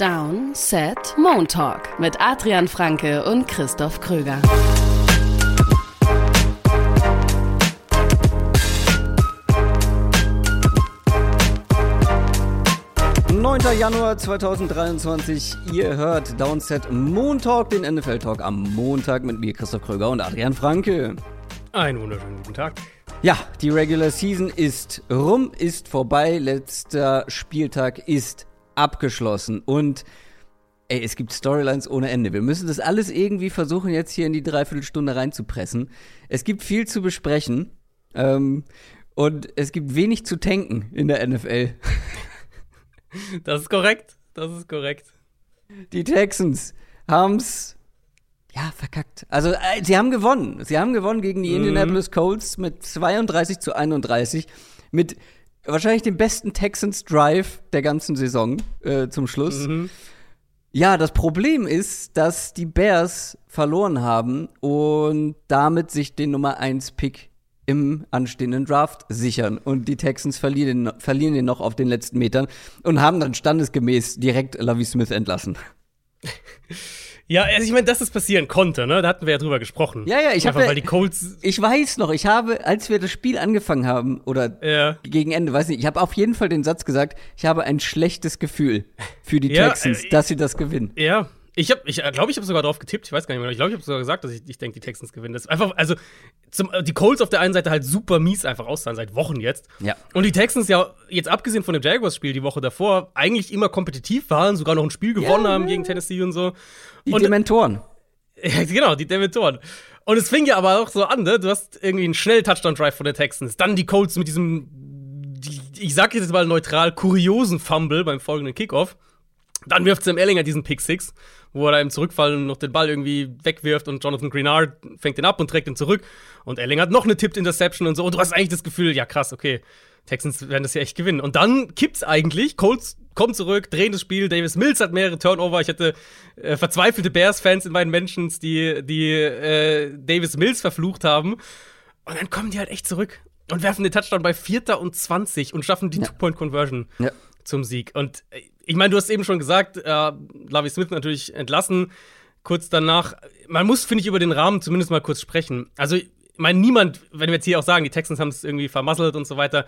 Down, Set, Moon Talk mit Adrian Franke und Christoph Kröger. Neunter Januar 2023. Ihr hört Downset Moon Talk, den NFL Talk am Montag mit mir, Christoph Kröger und Adrian Franke. Einen wunderschönen guten Tag. Ja, die Regular Season ist rum, ist vorbei. Letzter Spieltag ist abgeschlossen. Und ey, es gibt Storylines ohne Ende. Wir müssen das alles irgendwie versuchen, jetzt hier in die Dreiviertelstunde reinzupressen. Es gibt viel zu besprechen. Ähm, und es gibt wenig zu tanken in der NFL. Das ist korrekt. Das ist korrekt. Die Texans haben's ja, verkackt. Also, äh, sie haben gewonnen. Sie haben gewonnen gegen die mhm. Indianapolis Colts mit 32 zu 31. Mit wahrscheinlich dem besten Texans Drive der ganzen Saison äh, zum Schluss. Mhm. Ja, das Problem ist, dass die Bears verloren haben und damit sich den Nummer 1 Pick im anstehenden Draft sichern. Und die Texans verlieren, verlieren den noch auf den letzten Metern und haben dann standesgemäß direkt Lavi Smith entlassen. Ja, also ich meine, dass das passieren konnte, ne? Da hatten wir ja drüber gesprochen. Ja, ja, ich habe weil die Colts Ich weiß noch, ich habe als wir das Spiel angefangen haben oder ja. gegen Ende, weiß nicht, ich habe auf jeden Fall den Satz gesagt, ich habe ein schlechtes Gefühl für die ja, Texans, äh, dass sie das gewinnen. Ja, ich habe, ich glaube, ich habe sogar drauf getippt. Ich weiß gar nicht mehr. Ich glaube, ich habe sogar gesagt, dass ich, ich denke, die Texans gewinnen. Das ist einfach, also zum, die Colts auf der einen Seite halt super mies einfach aussahen seit Wochen jetzt. Ja. Und die Texans ja jetzt abgesehen von dem Jaguars-Spiel die Woche davor eigentlich immer kompetitiv waren, sogar noch ein Spiel gewonnen ja, haben gegen Tennessee und so. Die und, Dementoren. Ja, genau, die Dementoren. Und es fing ja aber auch so an, ne? Du hast irgendwie einen schnellen Touchdown-Drive von den Texans. Dann die Colts mit diesem, ich sag jetzt mal neutral, kuriosen Fumble beim folgenden Kickoff. Dann wirft Sam Ellinger diesen Pick Six, wo er da im Zurückfallen noch den Ball irgendwie wegwirft und Jonathan Greenard fängt den ab und trägt ihn zurück. Und Ellinger hat noch eine Tipped Interception und so. Und du hast eigentlich das Gefühl, ja krass, okay, Texans werden das ja echt gewinnen. Und dann kippt's eigentlich. Colts kommen zurück, drehen das Spiel. Davis Mills hat mehrere Turnover. Ich hatte äh, verzweifelte Bears-Fans in meinen Mentions, die, die äh, Davis Mills verflucht haben. Und dann kommen die halt echt zurück und werfen den Touchdown bei Vierter und 20 und schaffen die ja. Two-Point-Conversion ja. zum Sieg. Und äh, ich meine, du hast eben schon gesagt, äh, Lavi Smith natürlich entlassen. Kurz danach, man muss, finde ich, über den Rahmen zumindest mal kurz sprechen. Also, ich meine, niemand, wenn wir jetzt hier auch sagen, die Texans haben es irgendwie vermasselt und so weiter,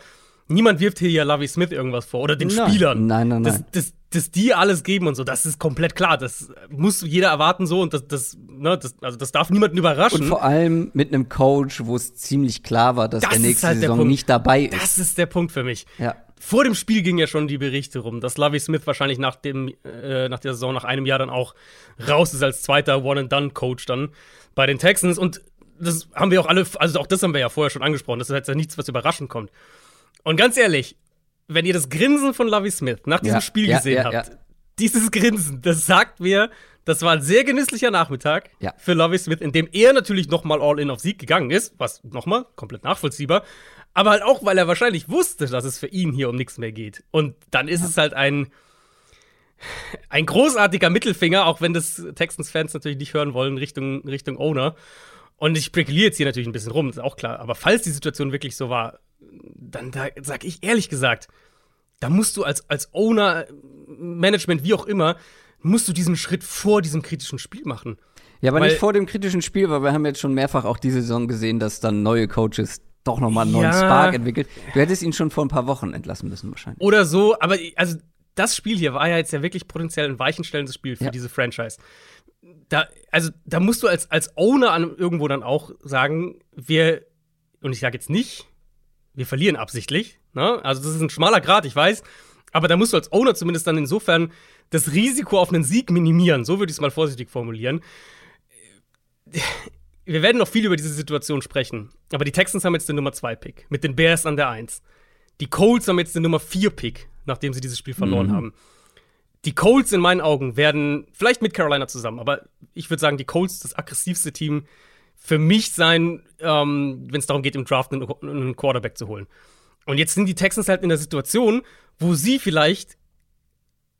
niemand wirft hier ja Lavi Smith irgendwas vor oder den nein. Spielern. Nein, nein, nein. Dass, dass, dass die alles geben und so, das ist komplett klar. Das muss jeder erwarten so und das, das, ne, das, also das darf niemanden überraschen. Und vor allem mit einem Coach, wo es ziemlich klar war, dass das er nächste halt Saison nicht dabei ist. Das ist der Punkt für mich. Ja. Vor dem Spiel ging ja schon die Berichte rum, dass Lavi Smith wahrscheinlich nach dem äh, nach der Saison nach einem Jahr dann auch raus ist als zweiter One and Done Coach dann bei den Texans und das haben wir auch alle, also auch das haben wir ja vorher schon angesprochen. Das ist jetzt ja nichts, was überraschend kommt. Und ganz ehrlich, wenn ihr das Grinsen von Lovie Smith nach diesem ja, Spiel ja, gesehen ja, habt, dieses Grinsen, das sagt mir, das war ein sehr genüsslicher Nachmittag für Lovie Smith, in dem er natürlich nochmal All-In auf Sieg gegangen ist, was nochmal komplett nachvollziehbar, aber halt auch, weil er wahrscheinlich wusste, dass es für ihn hier um nichts mehr geht. Und dann ist es halt ein, ein großartiger Mittelfinger, auch wenn das Texans-Fans natürlich nicht hören wollen, Richtung, Richtung Owner. Und ich spekuliere jetzt hier natürlich ein bisschen rum, ist auch klar. Aber falls die Situation wirklich so war, dann da sag ich ehrlich gesagt, da musst du als, als Owner, Management, wie auch immer, musst du diesen Schritt vor diesem kritischen Spiel machen. Ja, aber weil, nicht vor dem kritischen Spiel, weil wir haben jetzt schon mehrfach auch diese Saison gesehen, dass dann neue Coaches doch nochmal einen ja, neuen Spark entwickelt. Du hättest ihn schon vor ein paar Wochen entlassen müssen wahrscheinlich. Oder so, aber also das Spiel hier war ja jetzt ja wirklich potenziell ein weichenstellendes Spiel für ja. diese Franchise. Da, also da musst du als, als Owner an, irgendwo dann auch sagen, wir, und ich sage jetzt nicht, wir verlieren absichtlich. Ne? Also das ist ein schmaler Grad, ich weiß. Aber da musst du als Owner zumindest dann insofern das Risiko auf einen Sieg minimieren. So würde ich es mal vorsichtig formulieren. Wir werden noch viel über diese Situation sprechen. Aber die Texans haben jetzt den Nummer 2 Pick mit den Bears an der 1. Die Colts haben jetzt den Nummer 4 Pick, nachdem sie dieses Spiel verloren mhm. haben. Die Colts in meinen Augen werden vielleicht mit Carolina zusammen, aber ich würde sagen, die Colts das aggressivste Team für mich sein, ähm, wenn es darum geht, im Draft einen, einen Quarterback zu holen. Und jetzt sind die Texans halt in der Situation, wo sie vielleicht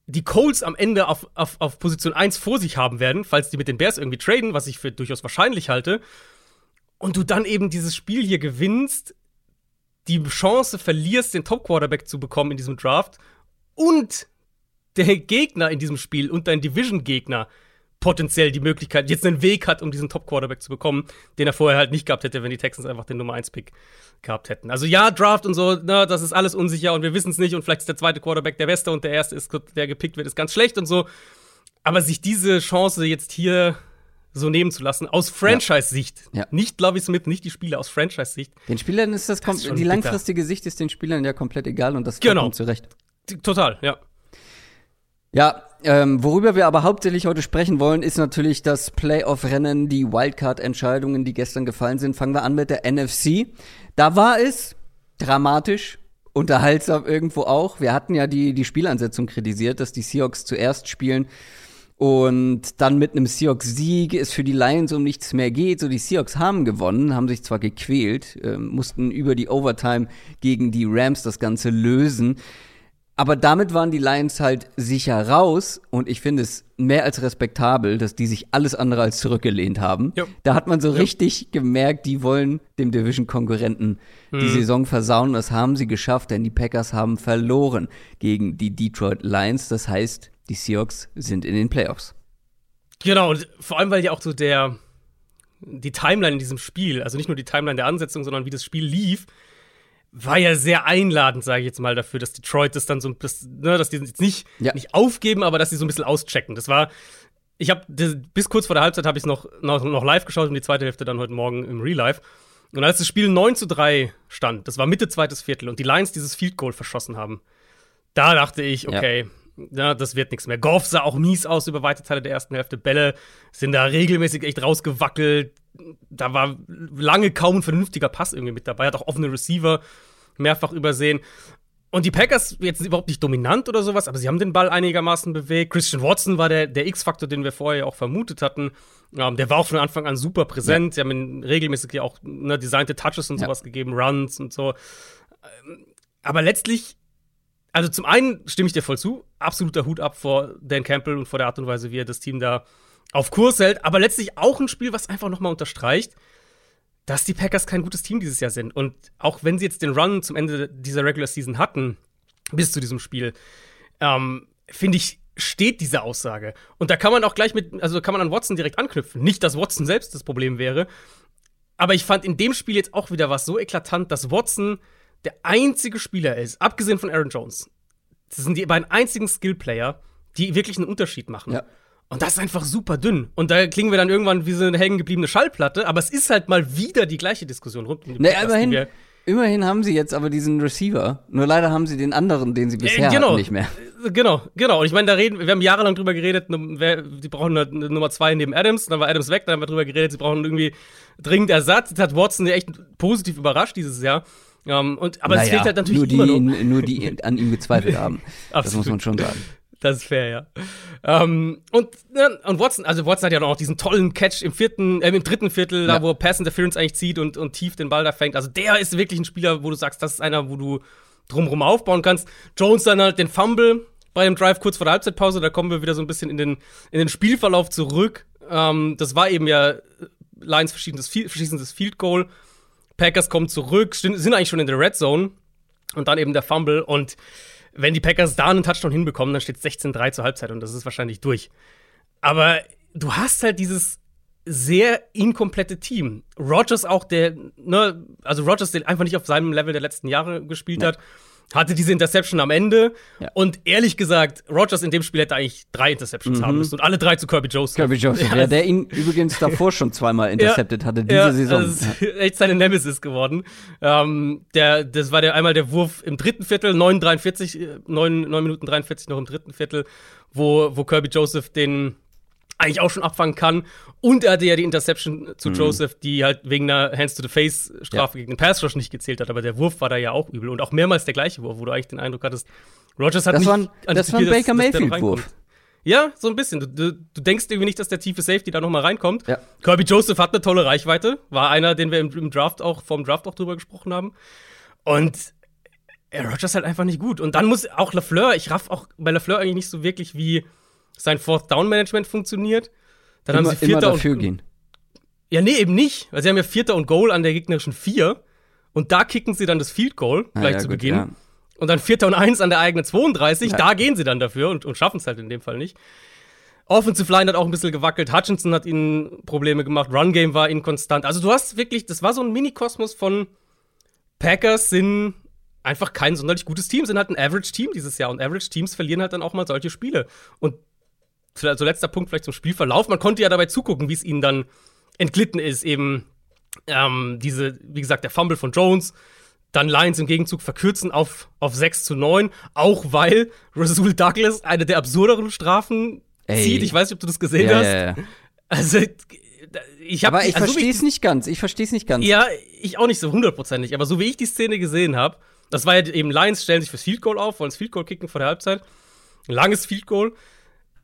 die Colts am Ende auf, auf, auf Position 1 vor sich haben werden, falls die mit den Bears irgendwie traden, was ich für durchaus wahrscheinlich halte. Und du dann eben dieses Spiel hier gewinnst, die Chance verlierst, den Top-Quarterback zu bekommen in diesem Draft und der Gegner in diesem Spiel und dein Division-Gegner potenziell die Möglichkeit, jetzt einen Weg hat, um diesen Top-Quarterback zu bekommen, den er vorher halt nicht gehabt hätte, wenn die Texans einfach den Nummer 1-Pick gehabt hätten. Also ja, Draft und so, na, das ist alles unsicher und wir wissen es nicht und vielleicht ist der zweite Quarterback der Beste und der erste, ist, der gepickt wird, ist ganz schlecht und so. Aber sich diese Chance jetzt hier so nehmen zu lassen, aus Franchise-Sicht. Ja. Nicht Lovey Smith, nicht die Spieler, aus Franchise-Sicht. Den Spielern ist das, Das ist die bitter. langfristige Sicht ist den Spielern ja komplett egal und das Genau. vollkommen zurecht. Total, ja. Ja, ähm, worüber wir aber hauptsächlich heute sprechen wollen, ist natürlich das Playoff-Rennen, die Wildcard-Entscheidungen, die gestern gefallen sind. Fangen wir an mit der NFC. Da war es dramatisch, unterhaltsam irgendwo auch. Wir hatten ja die, die Spielansetzung kritisiert, dass die Seahawks zuerst spielen und dann mit einem Seahawks-Sieg es für die Lions um nichts mehr geht. So, die Seahawks haben gewonnen, haben sich zwar gequält, ähm, mussten über die Overtime gegen die Rams das Ganze lösen. Aber damit waren die Lions halt sicher raus und ich finde es mehr als respektabel, dass die sich alles andere als zurückgelehnt haben. Jo. Da hat man so richtig gemerkt, die wollen dem Division-Konkurrenten die Saison versauen. Das haben sie geschafft, denn die Packers haben verloren gegen die Detroit Lions. Das heißt, die Seahawks sind in den Playoffs. Genau, und vor allem, weil ja auch so der, die Timeline in diesem Spiel, also nicht nur die Timeline der Ansetzung, sondern wie das Spiel lief, war ja sehr einladend, sage ich jetzt mal, dafür, dass Detroit das dann so, das, ne, dass die jetzt nicht, Ja. nicht aufgeben, aber dass sie so ein bisschen auschecken. Das war, ich habe bis kurz vor der Halbzeit habe ich noch, noch, noch live geschaut und die zweite Hälfte dann heute Morgen im Real Life. Und als das Spiel 9 zu 3 stand, das war Mitte zweites Viertel und die Lions dieses Field Goal verschossen haben, da dachte ich, okay, ja. das wird nichts mehr. Goff sah auch mies aus über weite Teile der ersten Hälfte. Bälle sind da regelmäßig echt rausgewackelt. Da war lange kaum ein vernünftiger Pass irgendwie mit dabei. Hat auch offene Receiver mehrfach übersehen. Und die Packers jetzt überhaupt nicht dominant oder sowas, aber sie haben den Ball einigermaßen bewegt. Christian Watson war der, der X-Faktor, den wir vorher auch vermutet hatten. Ähm, der war auch von Anfang an super präsent. Sie haben ihm regelmäßig ja auch ne, designte Touches und Ja. sowas gegeben, Runs und so. Ähm, Aber letztlich also zum einen stimme ich dir voll zu, absoluter Hut ab vor Dan Campbell und vor der Art und Weise, wie er das Team da auf Kurs hält, aber letztlich auch ein Spiel, was einfach nochmal unterstreicht, dass die Packers kein gutes Team dieses Jahr sind. Und auch wenn sie jetzt den Run zum Ende dieser Regular Season hatten, bis zu diesem Spiel, ähm, finde ich, steht diese Aussage. Und da kann man auch gleich mit, also kann man an Watson direkt anknüpfen. Nicht, dass Watson selbst das Problem wäre, aber ich fand in dem Spiel jetzt auch wieder was so eklatant, dass Watson der einzige Spieler ist, abgesehen von Aaron Jones. Das sind die beiden einzigen Skillplayer, die wirklich einen Unterschied machen. Ja. Und das ist einfach super dünn. Und da klingen wir dann irgendwann wie so eine hängen gebliebene Schallplatte, aber es ist halt mal wieder die gleiche Diskussion rund um die Ne, Packers, die immerhin, immerhin haben sie jetzt aber diesen Receiver. Nur leider haben sie den anderen, den sie bisher genau. hatten, nicht mehr. Äh, Genau, genau. Und ich meine, da reden, wir haben jahrelang drüber geredet, die brauchen eine, eine Nummer zwei neben Adams, dann war Adams weg, dann haben wir drüber geredet, sie brauchen irgendwie dringend Ersatz. Jetzt hat Watson echt positiv überrascht dieses Jahr. Ähm, und, aber es Naja, fehlt halt natürlich nur die, nur die an ihm gezweifelt haben. das muss man schon sagen. Das ist fair, ja. Ähm, und, ne, und Watson, also Watson hat ja noch diesen tollen Catch im vierten, äh, im dritten Viertel, Ja. da wo er Pass Interference eigentlich zieht und, und tief den Ball da fängt. Also der ist wirklich ein Spieler, wo du sagst, das ist einer, wo du drumherum aufbauen kannst. Jones dann halt den Fumble bei dem Drive kurz vor der Halbzeitpause, da kommen wir wieder so ein bisschen in den, in den Spielverlauf zurück. Ähm, das war eben ja Lions verschiedenes, verschiedenes Field Goal. Packers kommen zurück, sind eigentlich schon in der Red Zone und dann eben der Fumble und wenn die Packers da einen Touchdown hinbekommen, dann steht 16-3 zur Halbzeit und das ist wahrscheinlich durch. Aber du hast halt dieses sehr inkomplette Team. Rogers auch, der, ne, also Rogers, der einfach nicht auf seinem Level der letzten Jahre gespielt Nee. hat, hatte diese Interception am Ende. Ja. Und ehrlich gesagt, Rogers in dem Spiel hätte eigentlich drei Interceptions haben müssen und alle drei zu Kirby Joseph. Kirby Joseph, ja, der ihn übrigens davor schon zweimal intercepted hatte, diese ja, Saison. Das ist echt seine Nemesis geworden. Ähm, der, das war der, einmal der Wurf im dritten Viertel, 9, 43, äh, 9, 9 Minuten 43 noch im dritten Viertel, wo, wo Kirby Joseph den eigentlich auch schon abfangen kann. Und er hatte ja die Interception zu Joseph, die halt wegen einer Hands-to-the-Face-Strafe gegen den Pass-Rush nicht gezählt hat. Aber der Wurf war da ja auch übel. Und auch mehrmals der gleiche Wurf, wo du eigentlich den Eindruck hattest, Rogers hat Das nicht war ein- das war ein Baker Mayfield-Wurf. Ja, so ein bisschen. Du, du, du denkst irgendwie nicht, dass der tiefe Safety da noch mal reinkommt. Ja. Kirby Joseph hat eine tolle Reichweite. War einer, den wir im, im Draft auch, vom Draft auch drüber gesprochen haben. Und äh, Rogers halt einfach nicht gut. Und dann muss auch LaFleur, ich raff auch bei LaFleur eigentlich nicht so wirklich, wie sein Fourth Down Management funktioniert. Dann immer, haben sie immer Vierter dafür und, gehen. Ja, nee, eben nicht. Weil sie haben ja Vierter und Goal an der gegnerischen Vier. Und da kicken sie dann das Field Goal Ah, gleich ja, zu gut, Beginn. ja. und dann Vierter und Eins an der eigenen 32. Ja. Da gehen sie dann dafür und, und schaffen es halt in dem Fall nicht. Offensive Line hat auch ein bisschen gewackelt. Hutchinson hat ihnen Probleme gemacht. Run Game war inkonstant. Also du hast wirklich, das war so ein Mini-Kosmos von Packers sind einfach kein sonderlich gutes Team, sind halt ein Average-Team dieses Jahr. Und Average-Teams verlieren halt dann auch mal solche Spiele. Und also letzter Punkt vielleicht zum Spielverlauf. Man konnte ja dabei zugucken, wie es ihnen dann entglitten ist. Eben ähm, diese, wie gesagt, der Fumble von Jones. Dann Lions im Gegenzug verkürzen auf, auf 6 zu 9, auch weil Rasul Douglas eine der absurderen Strafen Ey. zieht. Ich weiß nicht, ob du das gesehen ja, hast. Ja, ja. Also, ich habe. Aber ich also, verstehe es nicht ganz. Ich verstehe es nicht ganz. Ja, ich auch nicht so hundertprozentig. Aber so wie ich die Szene gesehen habe, das war ja eben Lions stellen sich fürs Field Goal auf, wollen das Field Goal kicken vor der Halbzeit. Ein langes Field Goal.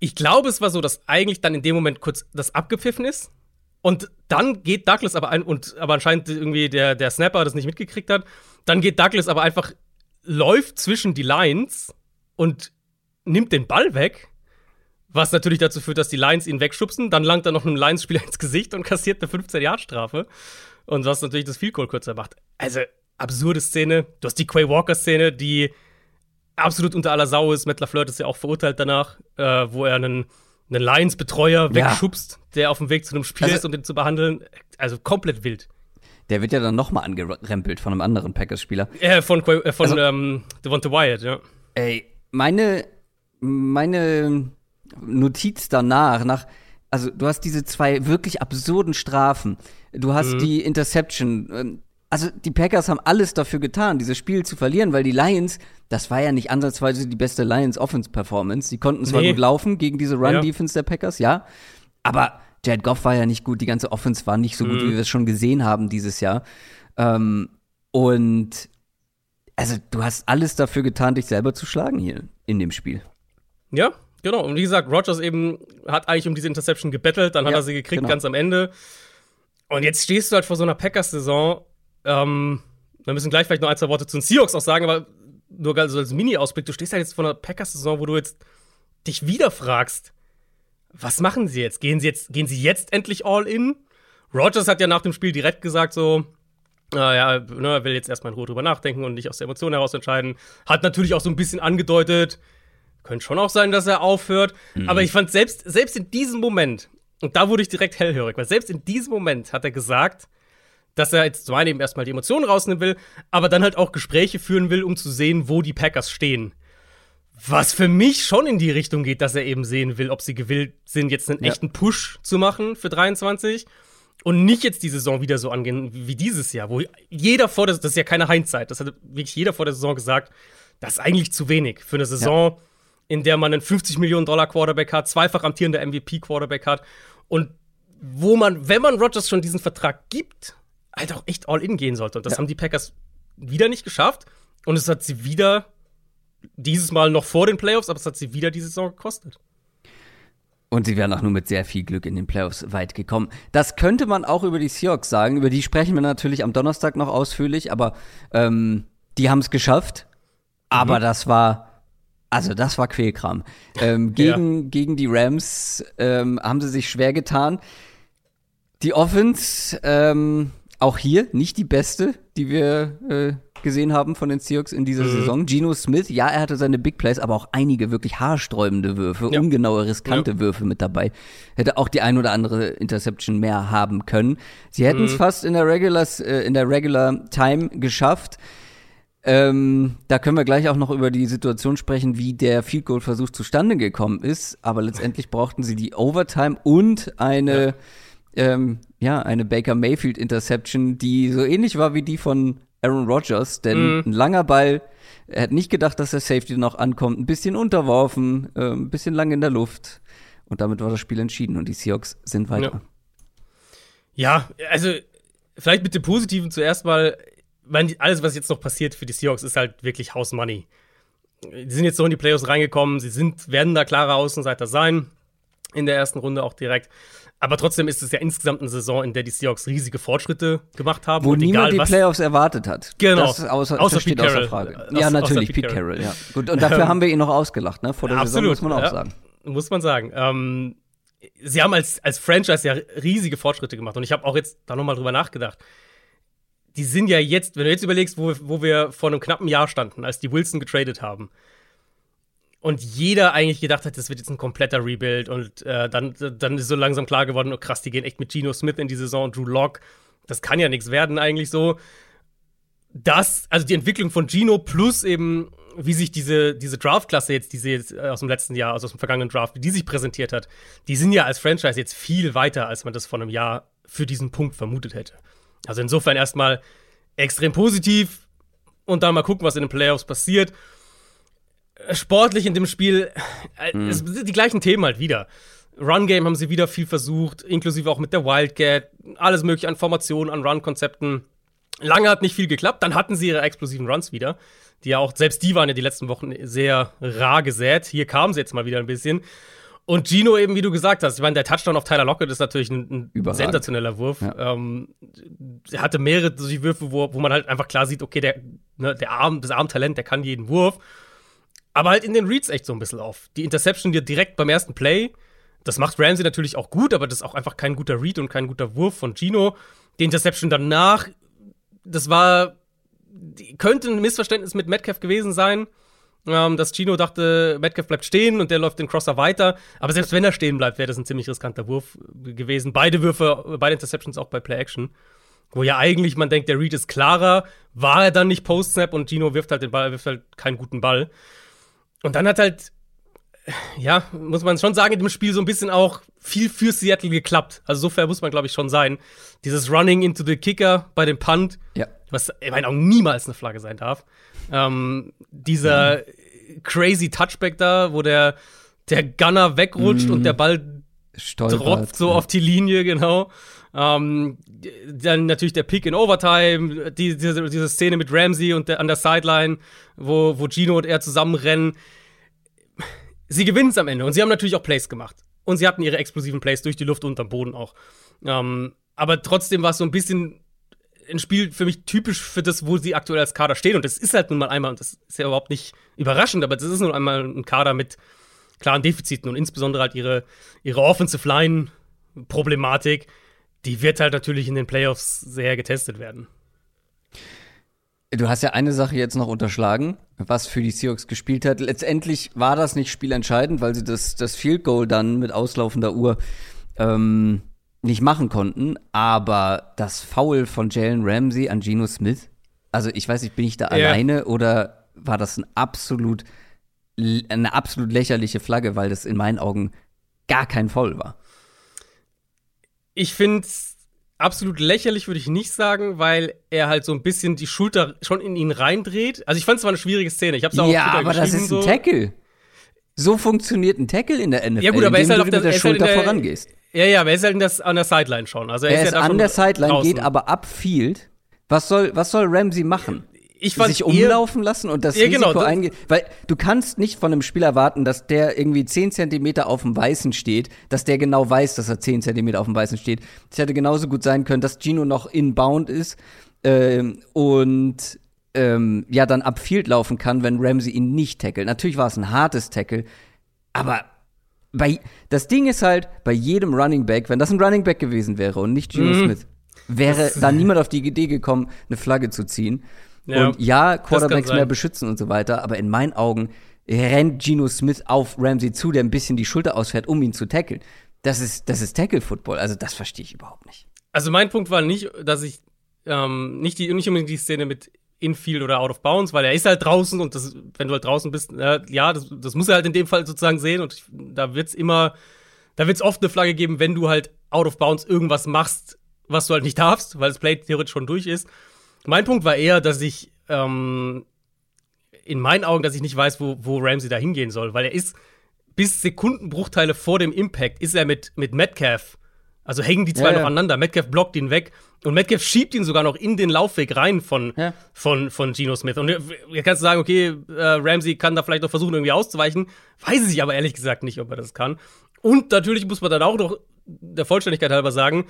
Ich glaube, es war so, dass eigentlich dann in dem Moment kurz das abgepfiffen ist. Und dann geht Douglas aber ein, und aber anscheinend irgendwie der, der Snapper das nicht mitgekriegt hat. Dann geht Douglas aber einfach, läuft zwischen die Lines und nimmt den Ball weg. Was natürlich dazu führt, dass die Lions ihn wegschubsen. Dann langt er noch einem Lions-Spieler ins Gesicht und kassiert eine 15-Yard-Strafe. Und was natürlich das Field Goal kürzer macht. Also, absurde Szene. Du hast die Quay Walker-Szene, die absolut unter aller Sau ist. Matt LaFleur ist ja auch verurteilt danach, äh, wo er einen, einen Lions-Betreuer wegschubst, ja. der auf dem Weg zu einem Spiel also, ist, um den zu behandeln. Also komplett wild. Der wird ja dann nochmal angerempelt von einem anderen Packers-Spieler. Äh, von äh, von also, ähm, Devonta Wyatt, ja. Ey, meine, meine Notiz danach, nach, also du hast diese zwei wirklich absurden Strafen. Du hast mhm. die Interception. Also die Packers haben alles dafür getan, dieses Spiel zu verlieren, weil die Lions, das war ja nicht ansatzweise die beste Lions Offense Performance. Die konnten zwar nee. gut laufen gegen diese Run Defense ja. der Packers, ja, aber Jared Goff war ja nicht gut, die ganze Offense war nicht so mhm. gut, wie wir es schon gesehen haben dieses Jahr. Ähm, und also du hast alles dafür getan, dich selber zu schlagen hier in dem Spiel. Ja, genau. Und wie gesagt, Rogers eben hat eigentlich um diese Interception gebettelt, dann hat ja, er sie gekriegt genau. ganz am Ende. Und jetzt stehst du halt vor so einer Packers-Saison. Ähm, wir müssen gleich vielleicht noch ein, zwei Worte zu den Seahawks auch sagen, aber nur so als Mini-Ausblick, du stehst halt jetzt vor einer Packers-Saison, wo du jetzt dich wieder fragst, was machen sie jetzt? Gehen sie jetzt, gehen sie jetzt endlich all in? Rogers hat ja nach dem Spiel direkt gesagt, so, äh, ja, ne, er will jetzt erstmal in Ruhe drüber nachdenken und nicht aus der Emotion heraus entscheiden. Hat natürlich auch so ein bisschen angedeutet, könnte schon auch sein, dass er aufhört. Mhm. Aber ich fand selbst, selbst in diesem Moment, und da wurde ich direkt hellhörig, weil selbst in diesem Moment hat er gesagt, dass er jetzt zum einen eben erstmal die Emotionen rausnehmen will, aber dann halt auch Gespräche führen will, um zu sehen, wo die Packers stehen. Was für mich schon in die Richtung geht, dass er eben sehen will, ob sie gewillt sind, jetzt einen ja. echten Push zu machen für 23 und nicht jetzt die Saison wieder so angehen wie dieses Jahr, wo jeder vor der das ist ja keine Hindsight, das hat wirklich jeder vor der Saison gesagt, das ist eigentlich zu wenig für eine Saison, ja. in der man einen 50 Millionen Dollar Quarterback hat, zweifach amtierender MVP Quarterback hat und wo man, wenn man Rodgers schon diesen Vertrag gibt, halt auch echt all in gehen sollte. Und das ja. haben die Packers wieder nicht geschafft. Und es hat sie wieder dieses Mal noch vor den Playoffs, aber es hat sie wieder diese Saison gekostet. Und sie wären auch nur mit sehr viel Glück in den Playoffs weit gekommen. Das könnte man auch über die Seahawks sagen. Über die sprechen wir natürlich am Donnerstag noch ausführlich, aber ähm, die haben es geschafft. Aber mhm. das war, also das war Quälkram. Ähm, gegen, ja. gegen die Rams ähm, haben sie sich schwer getan. Die Offense, ähm, auch hier nicht die beste, die wir äh, gesehen haben von den Seahawks in dieser mhm. Saison. Geno Smith, ja, er hatte seine Big Plays, aber auch einige wirklich haarsträubende Würfe, ja. ungenaue, riskante ja. Würfe mit dabei. Hätte auch die ein oder andere Interception mehr haben können. Sie hätten es mhm. fast in der Regular, äh, in der Regular Time geschafft. Ähm, da können wir gleich auch noch über die Situation sprechen, wie der Field Goal Versuch zustande gekommen ist. Aber letztendlich brauchten sie die Overtime und eine, ja. Ähm, ja, eine Baker Mayfield Interception, die so ähnlich war wie die von Aaron Rodgers, denn mm. ein langer Ball, er hat nicht gedacht, dass der Safety noch ankommt, ein bisschen unterworfen, äh, ein bisschen lang in der Luft und damit war das Spiel entschieden und die Seahawks sind weiter. Ja, ja also vielleicht mit dem Positiven zuerst mal, mein, alles, was jetzt noch passiert für die Seahawks, ist halt wirklich House Money. Die sind jetzt so in die Playoffs reingekommen, sie sind, werden da klare Außenseiter sein, in der ersten Runde auch direkt. Aber trotzdem ist es ja insgesamt eine Saison, in der die Seahawks riesige Fortschritte gemacht haben. Wo niemand die Playoffs erwartet hat. Genau. Das außer, außer steht Pete außer Frage. Aus, ja, natürlich, Pete, Pete Carroll. Carroll. ja. Gut, und dafür haben wir ihn noch ausgelacht, ne? Vor der Absolut, Saison, muss man auch ja, sagen. Muss man sagen. Ähm, sie haben als, als Franchise ja riesige Fortschritte gemacht. Und ich habe auch jetzt da nochmal drüber nachgedacht. die sind ja jetzt, wenn du jetzt überlegst, wo, wo wir vor einem knappen Jahr standen, als die Wilson getradet haben. Und jeder eigentlich gedacht hat, das wird jetzt ein kompletter Rebuild. Und äh, dann, dann ist so langsam klar geworden, oh krass, die gehen echt mit Geno Smith in die Saison, Drew Locke. Das kann ja nichts werden eigentlich so. Das, also die Entwicklung von Gino plus eben, wie sich diese, diese Draft-Klasse jetzt, diese jetzt äh, aus dem letzten Jahr, also aus dem vergangenen Draft, wie die sich präsentiert hat, die sind ja als Franchise jetzt viel weiter, als man das vor einem Jahr für diesen Punkt vermutet hätte. Also insofern erstmal extrem positiv und dann mal gucken, was in den Playoffs passiert. Sportlich in dem Spiel, mhm. es sind die gleichen Themen halt wieder. Run-Game haben sie wieder viel versucht, inklusive auch mit der Wildcat, alles mögliche an Formationen, an Run-Konzepten. Lange hat nicht viel geklappt, dann hatten sie ihre explosiven Runs wieder, die ja auch, selbst die waren ja die letzten Wochen sehr rar gesät. Hier kamen sie jetzt mal wieder ein bisschen. Und Gino eben, wie du gesagt hast, ich meine, der Touchdown auf Tyler Lockett ist natürlich ein, ein sensationeller Wurf. Ja. Ähm, er hatte mehrere solche Würfe, wo, wo man halt einfach klar sieht, okay, der, ne, der Arm, das Armtalent, der kann jeden Wurf. Aber halt in den Reads echt so ein bisschen auf. Die Interception dir direkt beim ersten Play, das macht Ramsey natürlich auch gut, aber das ist auch einfach kein guter Read und kein guter Wurf von Gino. Die Interception danach, das war, könnte ein Missverständnis mit Metcalf gewesen sein ähm, dass Gino dachte, Metcalf bleibt stehen und der läuft den Crosser weiter. Aber selbst wenn er stehen bleibt, wäre das ein ziemlich riskanter Wurf gewesen. Beide Würfe, beide Interceptions auch bei Play Action. Wo ja eigentlich man denkt, der Read ist klarer, war er dann nicht Post-Snap und Gino wirft halt den Ball, wirft halt keinen guten Ball. Und dann hat halt, ja, muss man schon sagen, in dem Spiel so ein bisschen auch viel für Seattle geklappt. Also so fair muss man, glaube ich, schon sein. Dieses Running into the Kicker bei dem Punt, ja. was in meinen Augen niemals eine Flagge sein darf. Ähm, dieser mhm. crazy Touchback da, wo der, der Gunner wegrutscht mhm. und der Ball Stolpert, tropft so ja. auf die Linie, genau. Ähm, dann natürlich der Pick in Overtime, die, diese, diese Szene mit Ramsey und der, an der Sideline, wo, wo Gino und er zusammenrennen. Sie gewinnen es am Ende und sie haben natürlich auch Plays gemacht. Und sie hatten ihre explosiven Plays durch die Luft und am Boden auch. Ähm, aber trotzdem war es so ein bisschen ein Spiel für mich typisch für das, wo sie aktuell als Kader stehen. Und das ist halt nun mal einmal, und das ist ja überhaupt nicht überraschend, aber das ist nun einmal ein Kader mit klaren Defiziten und insbesondere halt ihre, ihre Offensive Line-Problematik, die wird halt natürlich in den Playoffs sehr getestet werden. Du hast ja eine Sache jetzt noch unterschlagen, was für die Seahawks gespielt hat. Letztendlich war das nicht spielentscheidend, weil sie das, das Field Goal dann mit auslaufender Uhr ähm, nicht machen konnten, aber das Foul von Jalen Ramsey an Geno Smith, also ich weiß nicht, bin ich da ja. alleine oder war das ein absolut, eine absolut lächerliche Flagge, weil das in meinen Augen gar kein Foul war? Ich finde es absolut lächerlich, würde ich nicht sagen, weil er halt so ein bisschen die Schulter schon in ihn reindreht. Also ich fand es war eine schwierige Szene. Ich hab's auch ja, aber das ist ein so. Tackle. So funktioniert ein Tackle in der NFL, ja, gut, aber indem er ist halt du mit der, der Schulter halt der, vorangehst. Ja, ja, aber er ist halt das, an der Sideline schon. Also er, er ist, ja an der Sideline, draußen. geht aber upfield. Was soll, was soll Ramsey machen? Ich fand sich umlaufen lassen und das ja, genau, Risiko eingehen. Weil du kannst nicht von einem Spieler erwarten, dass der irgendwie 10 Zentimeter auf dem Weißen steht, dass der genau weiß, dass er 10 Zentimeter auf dem Weißen steht. Es hätte genauso gut sein können, dass Gino noch inbound ist ähm, und ähm, ja dann upfield laufen kann, wenn Ramsey ihn nicht tackelt. Natürlich war es ein hartes Tackle, aber bei, das Ding ist halt, bei jedem Running Back, wenn das ein Running Back gewesen wäre und nicht Geno mhm. Smith, wäre da niemand auf die Idee gekommen, eine Flagge zu ziehen. Ja, und ja, Quarterbacks mehr beschützen und so weiter, aber in meinen Augen rennt Geno Smith auf Ramsey zu, der ein bisschen die Schulter ausfährt, um ihn zu tackeln. Das ist, das ist Tackle-Football, also das verstehe ich überhaupt nicht. Also mein Punkt war nicht, dass ich ähm, nicht, die, nicht unbedingt die Szene mit Infield oder Out of Bounds, weil er ist halt draußen und das, wenn du halt draußen bist, äh, ja, das, das muss er halt in dem Fall sozusagen sehen und ich, da wird's immer, da wird's oft eine Flagge geben, wenn du halt Out of Bounds irgendwas machst, was du halt nicht darfst, weil das Play theoretisch schon durch ist. Mein Punkt war eher, dass ich ähm, in meinen Augen, dass ich nicht weiß, wo, wo Ramsey da hingehen soll, weil er ist bis Sekundenbruchteile vor dem Impact ist er mit, mit Metcalf also hängen die zwei ja, noch ja. aneinander. Metcalf blockt ihn weg und Metcalf schiebt ihn sogar noch in den Laufweg rein von, ja. von, von Geno Smith. Und ihr kannst sagen, okay, äh, Ramsey kann da vielleicht noch versuchen, irgendwie auszuweichen. Weiß ich aber ehrlich gesagt nicht, ob er das kann. Und natürlich muss man dann auch noch der Vollständigkeit halber sagen,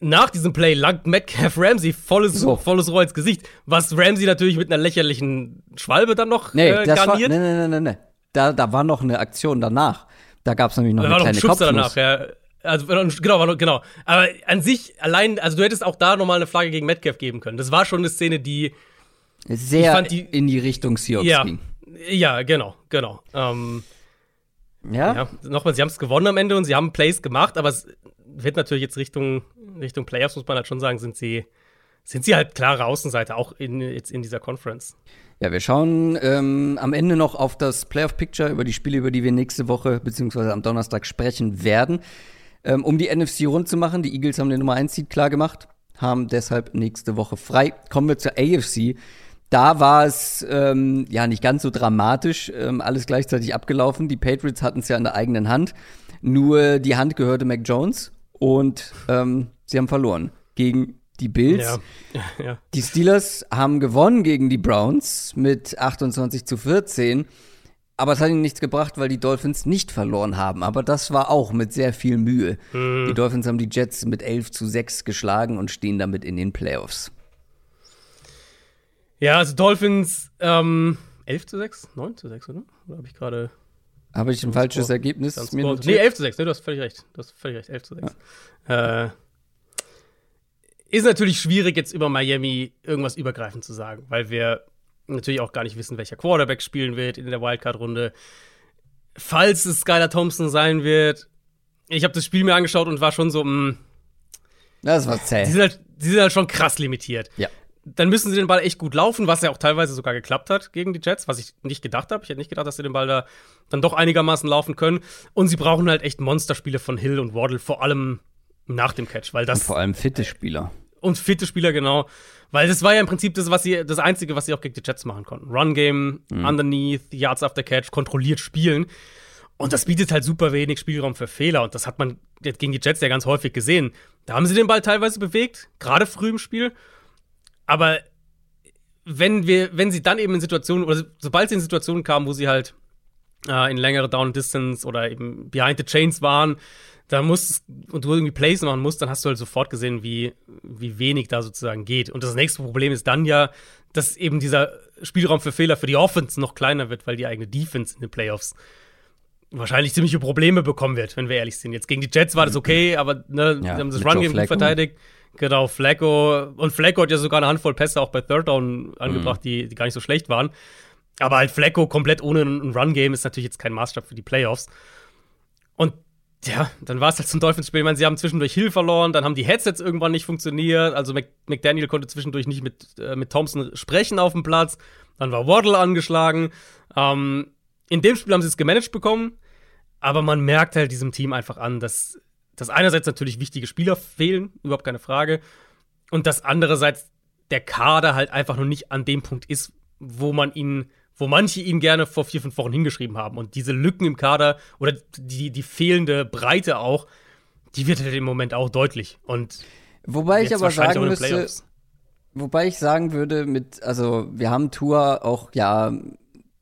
nach diesem Play langt Metcalf Ramsey volles, so. volles Rohr ins Gesicht, was Ramsey natürlich mit einer lächerlichen Schwalbe dann noch nee, äh, garniert. War, nee, nee, nee, nee. Da, da war noch eine Aktion danach. Da gab es nämlich noch da eine kleine Kopfnuss. danach, ja. Also, genau, genau. Aber an sich, allein, also du hättest auch da nochmal eine Flagge gegen Metcalf geben können. Das war schon eine Szene, die. Sehr die, in die Richtung Seahawks ja, ging. Ja, genau, genau. Ähm, ja? ja. Nochmal, sie haben es gewonnen am Ende und sie haben Plays gemacht, aber es wird natürlich jetzt Richtung, Richtung Playoffs, muss man halt schon sagen, sind sie, sind sie halt klare Außenseite, auch in, jetzt in dieser Conference. Ja, wir schauen ähm, am Ende noch auf das Playoff-Picture über die Spiele, über die wir nächste Woche bzw. am Donnerstag sprechen werden. Ähm, um die NFC rund zu machen, die Eagles haben den Nummer 1 Seed klar gemacht, haben deshalb nächste Woche frei. Kommen wir zur AFC. Da war es ähm, ja nicht ganz so dramatisch, ähm, alles gleichzeitig abgelaufen. Die Patriots hatten es ja in der eigenen Hand. Nur die Hand gehörte Mac Jones und ähm, sie haben verloren gegen die Bills. Ja. Ja. Die Steelers haben gewonnen gegen die Browns mit 28 zu 14. Aber es hat ihnen nichts gebracht, weil die Dolphins nicht verloren haben. Aber das war auch mit sehr viel Mühe. Mhm. Die Dolphins haben die Jets mit 11 zu 6 geschlagen und stehen damit in den Playoffs. Ja, also Dolphins ähm, 11 zu 6? 9 zu 6, oder? Oder habe ich gerade. Habe ich ein falsches Ergebnis? Nee, 11 zu 6, ne, du hast völlig recht. Du hast völlig recht, 11 zu 6. Ja. Äh, ist natürlich schwierig, jetzt über Miami irgendwas übergreifend zu sagen, weil wir natürlich auch gar nicht wissen, welcher Quarterback spielen wird in der Wildcard-Runde. Falls es Skylar Thompson sein wird, ich habe das Spiel mir angeschaut und war schon so, mh, mm, Das war zäh. Die sind, halt, die sind halt schon krass limitiert. Ja. Dann müssen sie den Ball echt gut laufen, was ja auch teilweise sogar geklappt hat gegen die Jets, was ich nicht gedacht habe. Ich hätte nicht gedacht, dass sie den Ball da dann doch einigermaßen laufen können. Und sie brauchen halt echt Monsterspiele von Hill und Waddle, vor allem nach dem Catch, weil das. Und vor allem fitte Spieler und fitte Spieler, genau. Weil das war ja im Prinzip das, was sie, das Einzige, was sie auch gegen die Jets machen konnten. Run-Game, mhm. Underneath, Yards after Catch, kontrolliert spielen. Und das bietet halt super wenig Spielraum für Fehler. Und das hat man jetzt gegen die Jets ja ganz häufig gesehen. Da haben sie den Ball teilweise bewegt, gerade früh im Spiel. Aber wenn wir, wenn sie dann eben in Situationen, oder sobald sie in Situationen kamen, wo sie halt äh, in längere Down Distance oder eben behind the chains waren, da musst und du irgendwie Plays machen musst, dann hast du halt sofort gesehen, wie, wie wenig da sozusagen geht. Und das nächste Problem ist dann ja, dass eben dieser Spielraum für Fehler für die Offense noch kleiner wird, weil die eigene Defense in den Playoffs wahrscheinlich ziemliche Probleme bekommen wird, wenn wir ehrlich sind. Jetzt gegen die Jets war das okay, aber ne, ja, haben das Run-Game gut verteidigt. Genau, Flacco. Und Flacco hat ja sogar eine Handvoll Pässe auch bei Third Down angebracht, mhm. die, die gar nicht so schlecht waren. Aber halt Flacco komplett ohne ein Run-Game ist natürlich jetzt kein Maßstab für die Playoffs. Und ja, dann war es halt zum Dolphins-Spiel. Ich meine, sie haben zwischendurch Hill verloren, dann haben die Headsets irgendwann nicht funktioniert. Also McDaniel konnte zwischendurch nicht mit, äh, mit Thompson sprechen auf dem Platz. Dann war Waddle angeschlagen. Ähm, in dem Spiel haben sie es gemanagt bekommen, aber man merkt halt diesem Team einfach an, dass, dass einerseits natürlich wichtige Spieler fehlen, überhaupt keine Frage, und dass andererseits der Kader halt einfach noch nicht an dem Punkt ist, wo man ihn wo manche ihn gerne vor vier, fünf Wochen hingeschrieben haben. Und diese Lücken im Kader oder die, die fehlende Breite auch, die wird halt im Moment auch deutlich. Und wobei ich aber sagen müsste, wobei ich sagen würde, mit, also wir haben Tour auch ja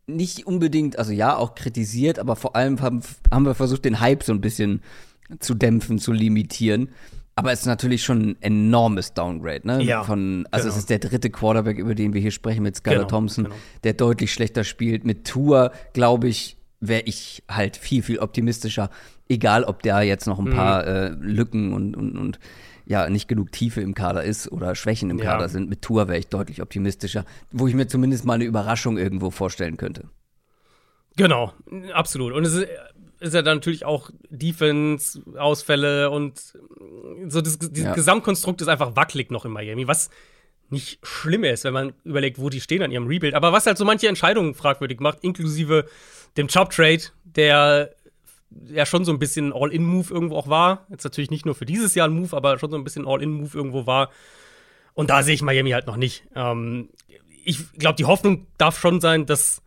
nicht unbedingt, also ja, auch kritisiert, aber vor allem haben, haben wir versucht, den Hype so ein bisschen zu dämpfen, zu limitieren. Aber es ist natürlich schon ein enormes Downgrade, ne? Ja, Von, also genau. es ist der dritte Quarterback, über den wir hier sprechen, mit Skylar genau, Thompson, genau. der deutlich schlechter spielt. Mit Tour, glaube ich, wäre ich halt viel, viel optimistischer. Egal, ob der jetzt noch ein mhm. paar äh, Lücken und, und, und ja, nicht genug Tiefe im Kader ist oder Schwächen im ja. Kader sind. Mit Tour wäre ich deutlich optimistischer, wo ich mir zumindest mal eine Überraschung irgendwo vorstellen könnte. Genau, absolut. Und es ist ist ja dann natürlich auch Defense-Ausfälle und so das, das ja. Gesamtkonstrukt ist einfach wackelig noch in Miami, was nicht schlimm ist, wenn man überlegt, wo die stehen an ihrem Rebuild. Aber was halt so manche Entscheidungen fragwürdig macht, inklusive dem Job-Trade, der ja schon so ein bisschen All-In-Move irgendwo auch war. Jetzt natürlich nicht nur für dieses Jahr ein Move, aber schon so ein bisschen All-In-Move irgendwo war. Und da sehe ich Miami halt noch nicht. Ähm, ich glaube, die Hoffnung darf schon sein, dass,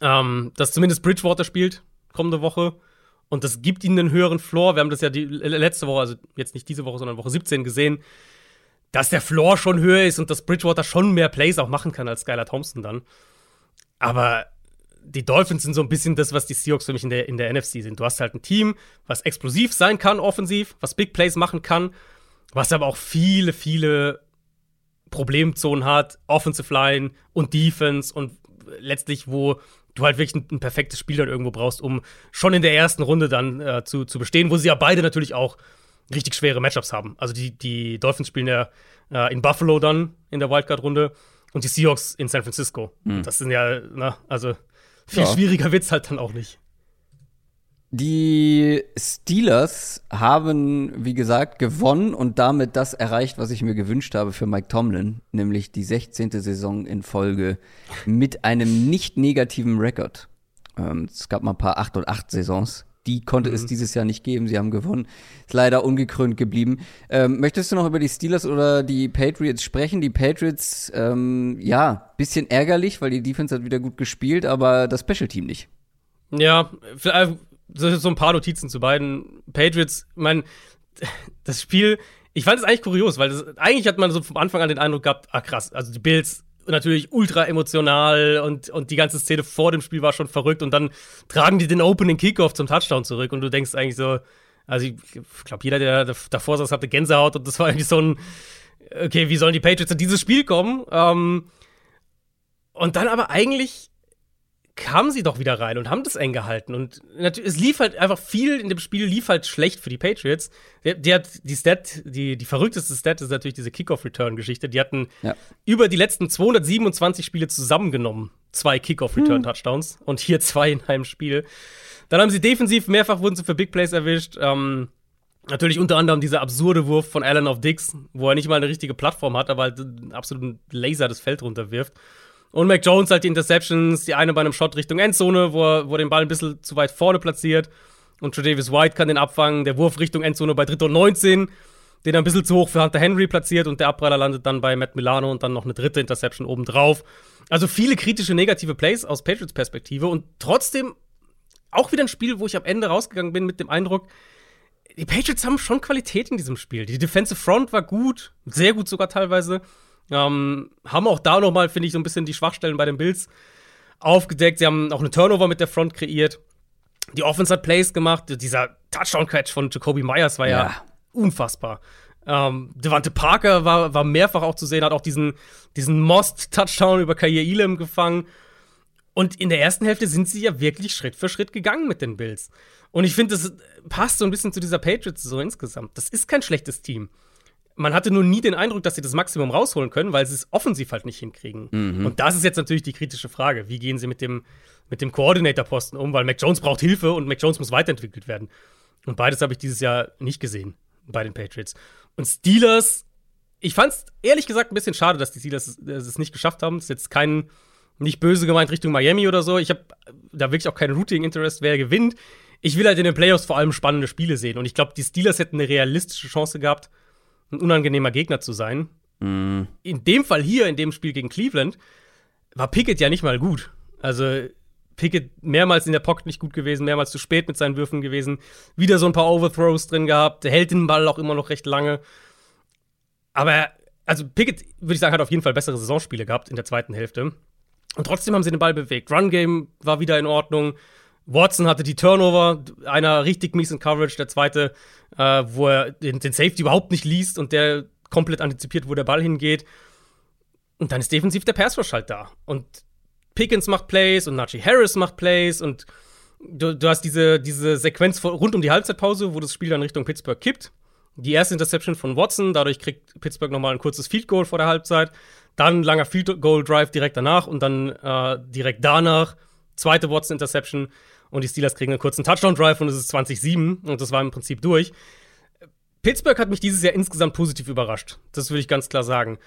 ähm, dass zumindest Bridgewater spielt kommende Woche. Und das gibt ihnen einen höheren Floor. Wir haben das ja die letzte Woche, also jetzt nicht diese Woche, sondern Woche 17 gesehen, dass der Floor schon höher ist und dass Bridgewater schon mehr Plays auch machen kann als Skylar Thompson dann. Aber die Dolphins sind so ein bisschen das, was die Seahawks für mich in der, in der NFC sind. Du hast halt ein Team, was explosiv sein kann, offensiv, was Big Plays machen kann, was aber auch viele, viele Problemzonen hat, Offensive Line und Defense und letztlich, wo du halt wirklich ein, ein, perfektes Spiel dann irgendwo brauchst, um schon in der ersten Runde dann äh, zu, zu bestehen, wo sie ja beide natürlich auch richtig schwere Matchups haben. Also die, die Dolphins spielen ja äh, in Buffalo dann in der Wildcard-Runde und die Seahawks in San Francisco. Mhm. Das sind ja, na, also viel ja. schwieriger wird's halt dann auch nicht. Die Steelers haben, wie gesagt, gewonnen und damit das erreicht, was ich mir gewünscht habe für Mike Tomlin, nämlich die 16. Saison in Folge mit einem nicht negativen Rekord. Ähm, es gab mal ein paar 8 und 8 Saisons. Die konnte mhm. es dieses Jahr nicht geben. Sie haben gewonnen. Ist leider ungekrönt geblieben. Ähm, möchtest du noch über die Steelers oder die Patriots sprechen? Die Patriots, ähm, ja, bisschen ärgerlich, weil die Defense hat wieder gut gespielt, aber das Special Team nicht. Ja, so ein paar Notizen zu beiden. Patriots, meine, das Spiel, ich fand es eigentlich kurios, weil das, eigentlich hat man so vom Anfang an den Eindruck gehabt, ah krass, also die Bills natürlich ultra emotional und, und die ganze Szene vor dem Spiel war schon verrückt und dann tragen die den Opening Kickoff zum Touchdown zurück und du denkst eigentlich so, also ich glaube, jeder, der davor saß, hatte Gänsehaut und das war irgendwie so ein, okay, wie sollen die Patriots in dieses Spiel kommen? Ähm, und dann aber eigentlich kamen sie doch wieder rein und haben das eng gehalten. Und es lief halt einfach viel in dem Spiel, lief halt schlecht für die Patriots. Die, die hat die Stat, die, die verrückteste Stat ist natürlich diese Kickoff-Return-Geschichte. Die hatten ja. über die letzten 227 Spiele zusammengenommen zwei Kickoff-Return-Touchdowns hm. und hier zwei in einem Spiel. Dann haben sie defensiv mehrfach wurden sie für Big Plays erwischt. Ähm, Natürlich unter anderem dieser absurde Wurf von Allen auf Dix, wo er nicht mal eine richtige Plattform hat, aber halt einen absoluten Laser das Feld runterwirft. Und Mac Jones halt die Interceptions, die eine bei einem Shot Richtung Endzone, wo er, wo er den Ball ein bisschen zu weit vorne platziert. Und Davis White kann den abfangen. Der Wurf Richtung Endzone bei 3. und 19, den er ein bisschen zu hoch für Hunter Henry platziert. Und der Abpraller landet dann bei Matt Milano und dann noch eine dritte Interception obendrauf. Also viele kritische negative Plays aus Patriots Perspektive. Und trotzdem auch wieder ein Spiel, wo ich am Ende rausgegangen bin mit dem Eindruck, die Patriots haben schon Qualität in diesem Spiel. Die Defensive Front war gut, sehr gut sogar teilweise. Ähm, haben auch da nochmal, finde ich, so ein bisschen die Schwachstellen bei den Bills aufgedeckt. Sie haben auch eine Turnover mit der Front kreiert. Die Offense hat Plays gemacht. Dieser Touchdown-Catch von Jacoby Myers war ja, ja unfassbar. Ähm, Devante Parker war, war mehrfach auch zu sehen, hat auch diesen, diesen Most-Touchdown über Kair Elam gefangen. Und in der ersten Hälfte sind sie ja wirklich Schritt für Schritt gegangen mit den Bills. Und ich finde, das passt so ein bisschen zu dieser Patriots so insgesamt. Das ist kein schlechtes Team man hatte nur nie den Eindruck, dass sie das Maximum rausholen können, weil sie es offensiv halt nicht hinkriegen. Mhm. Und das ist jetzt natürlich die kritische Frage. Wie gehen sie mit dem, mit dem Coordinator-Posten um? Weil Mac Jones braucht Hilfe und Mac Jones muss weiterentwickelt werden. Und beides habe ich dieses Jahr nicht gesehen bei den Patriots. Und Steelers, ich fand es ehrlich gesagt ein bisschen schade, dass die Steelers es, es nicht geschafft haben. Das ist jetzt kein, nicht böse gemeint Richtung Miami oder so. Ich habe da wirklich auch keinen Routing-Interest, wer gewinnt. Ich will halt in den Playoffs vor allem spannende Spiele sehen. Und ich glaube, die Steelers hätten eine realistische Chance gehabt, ein unangenehmer Gegner zu sein. Mm. In dem Fall hier, in dem Spiel gegen Cleveland, war Pickett ja nicht mal gut. Also Pickett mehrmals in der Pocket nicht gut gewesen, mehrmals zu spät mit seinen Würfen gewesen, wieder so ein paar Overthrows drin gehabt, der hält den Ball auch immer noch recht lange. Aber, also Pickett, würde ich sagen, hat auf jeden Fall bessere Saisonspiele gehabt in der zweiten Hälfte. Und trotzdem haben sie den Ball bewegt. Run-Game war wieder in Ordnung. Watson hatte die Turnover, einer richtig miesen Coverage, der zweite, äh, wo er den, den, Safety überhaupt nicht liest und der komplett antizipiert, wo der Ball hingeht. Und dann ist defensiv der Pass Rush halt da. Und Pickens macht Plays und Najee Harris macht Plays und du, du hast diese, diese Sequenz rund um die Halbzeitpause, wo das Spiel dann Richtung Pittsburgh kippt. Die erste Interception von Watson, dadurch kriegt Pittsburgh nochmal ein kurzes Field Goal vor der Halbzeit. Dann ein langer Field Goal Drive direkt danach und dann äh, direkt danach zweite Watson Interception und die Steelers kriegen einen kurzen Touchdown-Drive und es ist 20-7 und das war im Prinzip durch. Pittsburgh hat mich dieses Jahr insgesamt positiv überrascht. Das würde ich ganz klar sagen.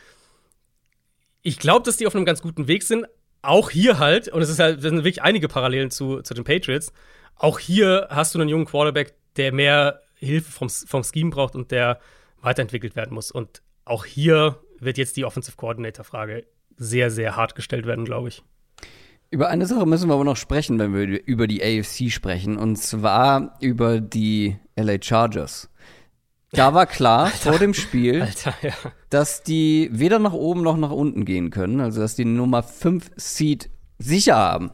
Ich glaube, dass die auf einem ganz guten Weg sind. Auch hier halt, und es ist halt, sind wirklich einige Parallelen zu, zu den Patriots. Auch hier hast du einen jungen Quarterback, der mehr Hilfe vom, vom Scheme braucht und der weiterentwickelt werden muss. Und auch hier wird jetzt die Offensive Coordinator-Frage sehr, sehr hart gestellt werden, glaube ich. Über eine Sache müssen wir aber noch sprechen, wenn wir über die AFC sprechen, und zwar über die LA Chargers. Da war klar Alter, vor dem Spiel, Alter, ja. dass die weder nach oben noch nach unten gehen können, also dass die Nummer 5 Seed sicher haben.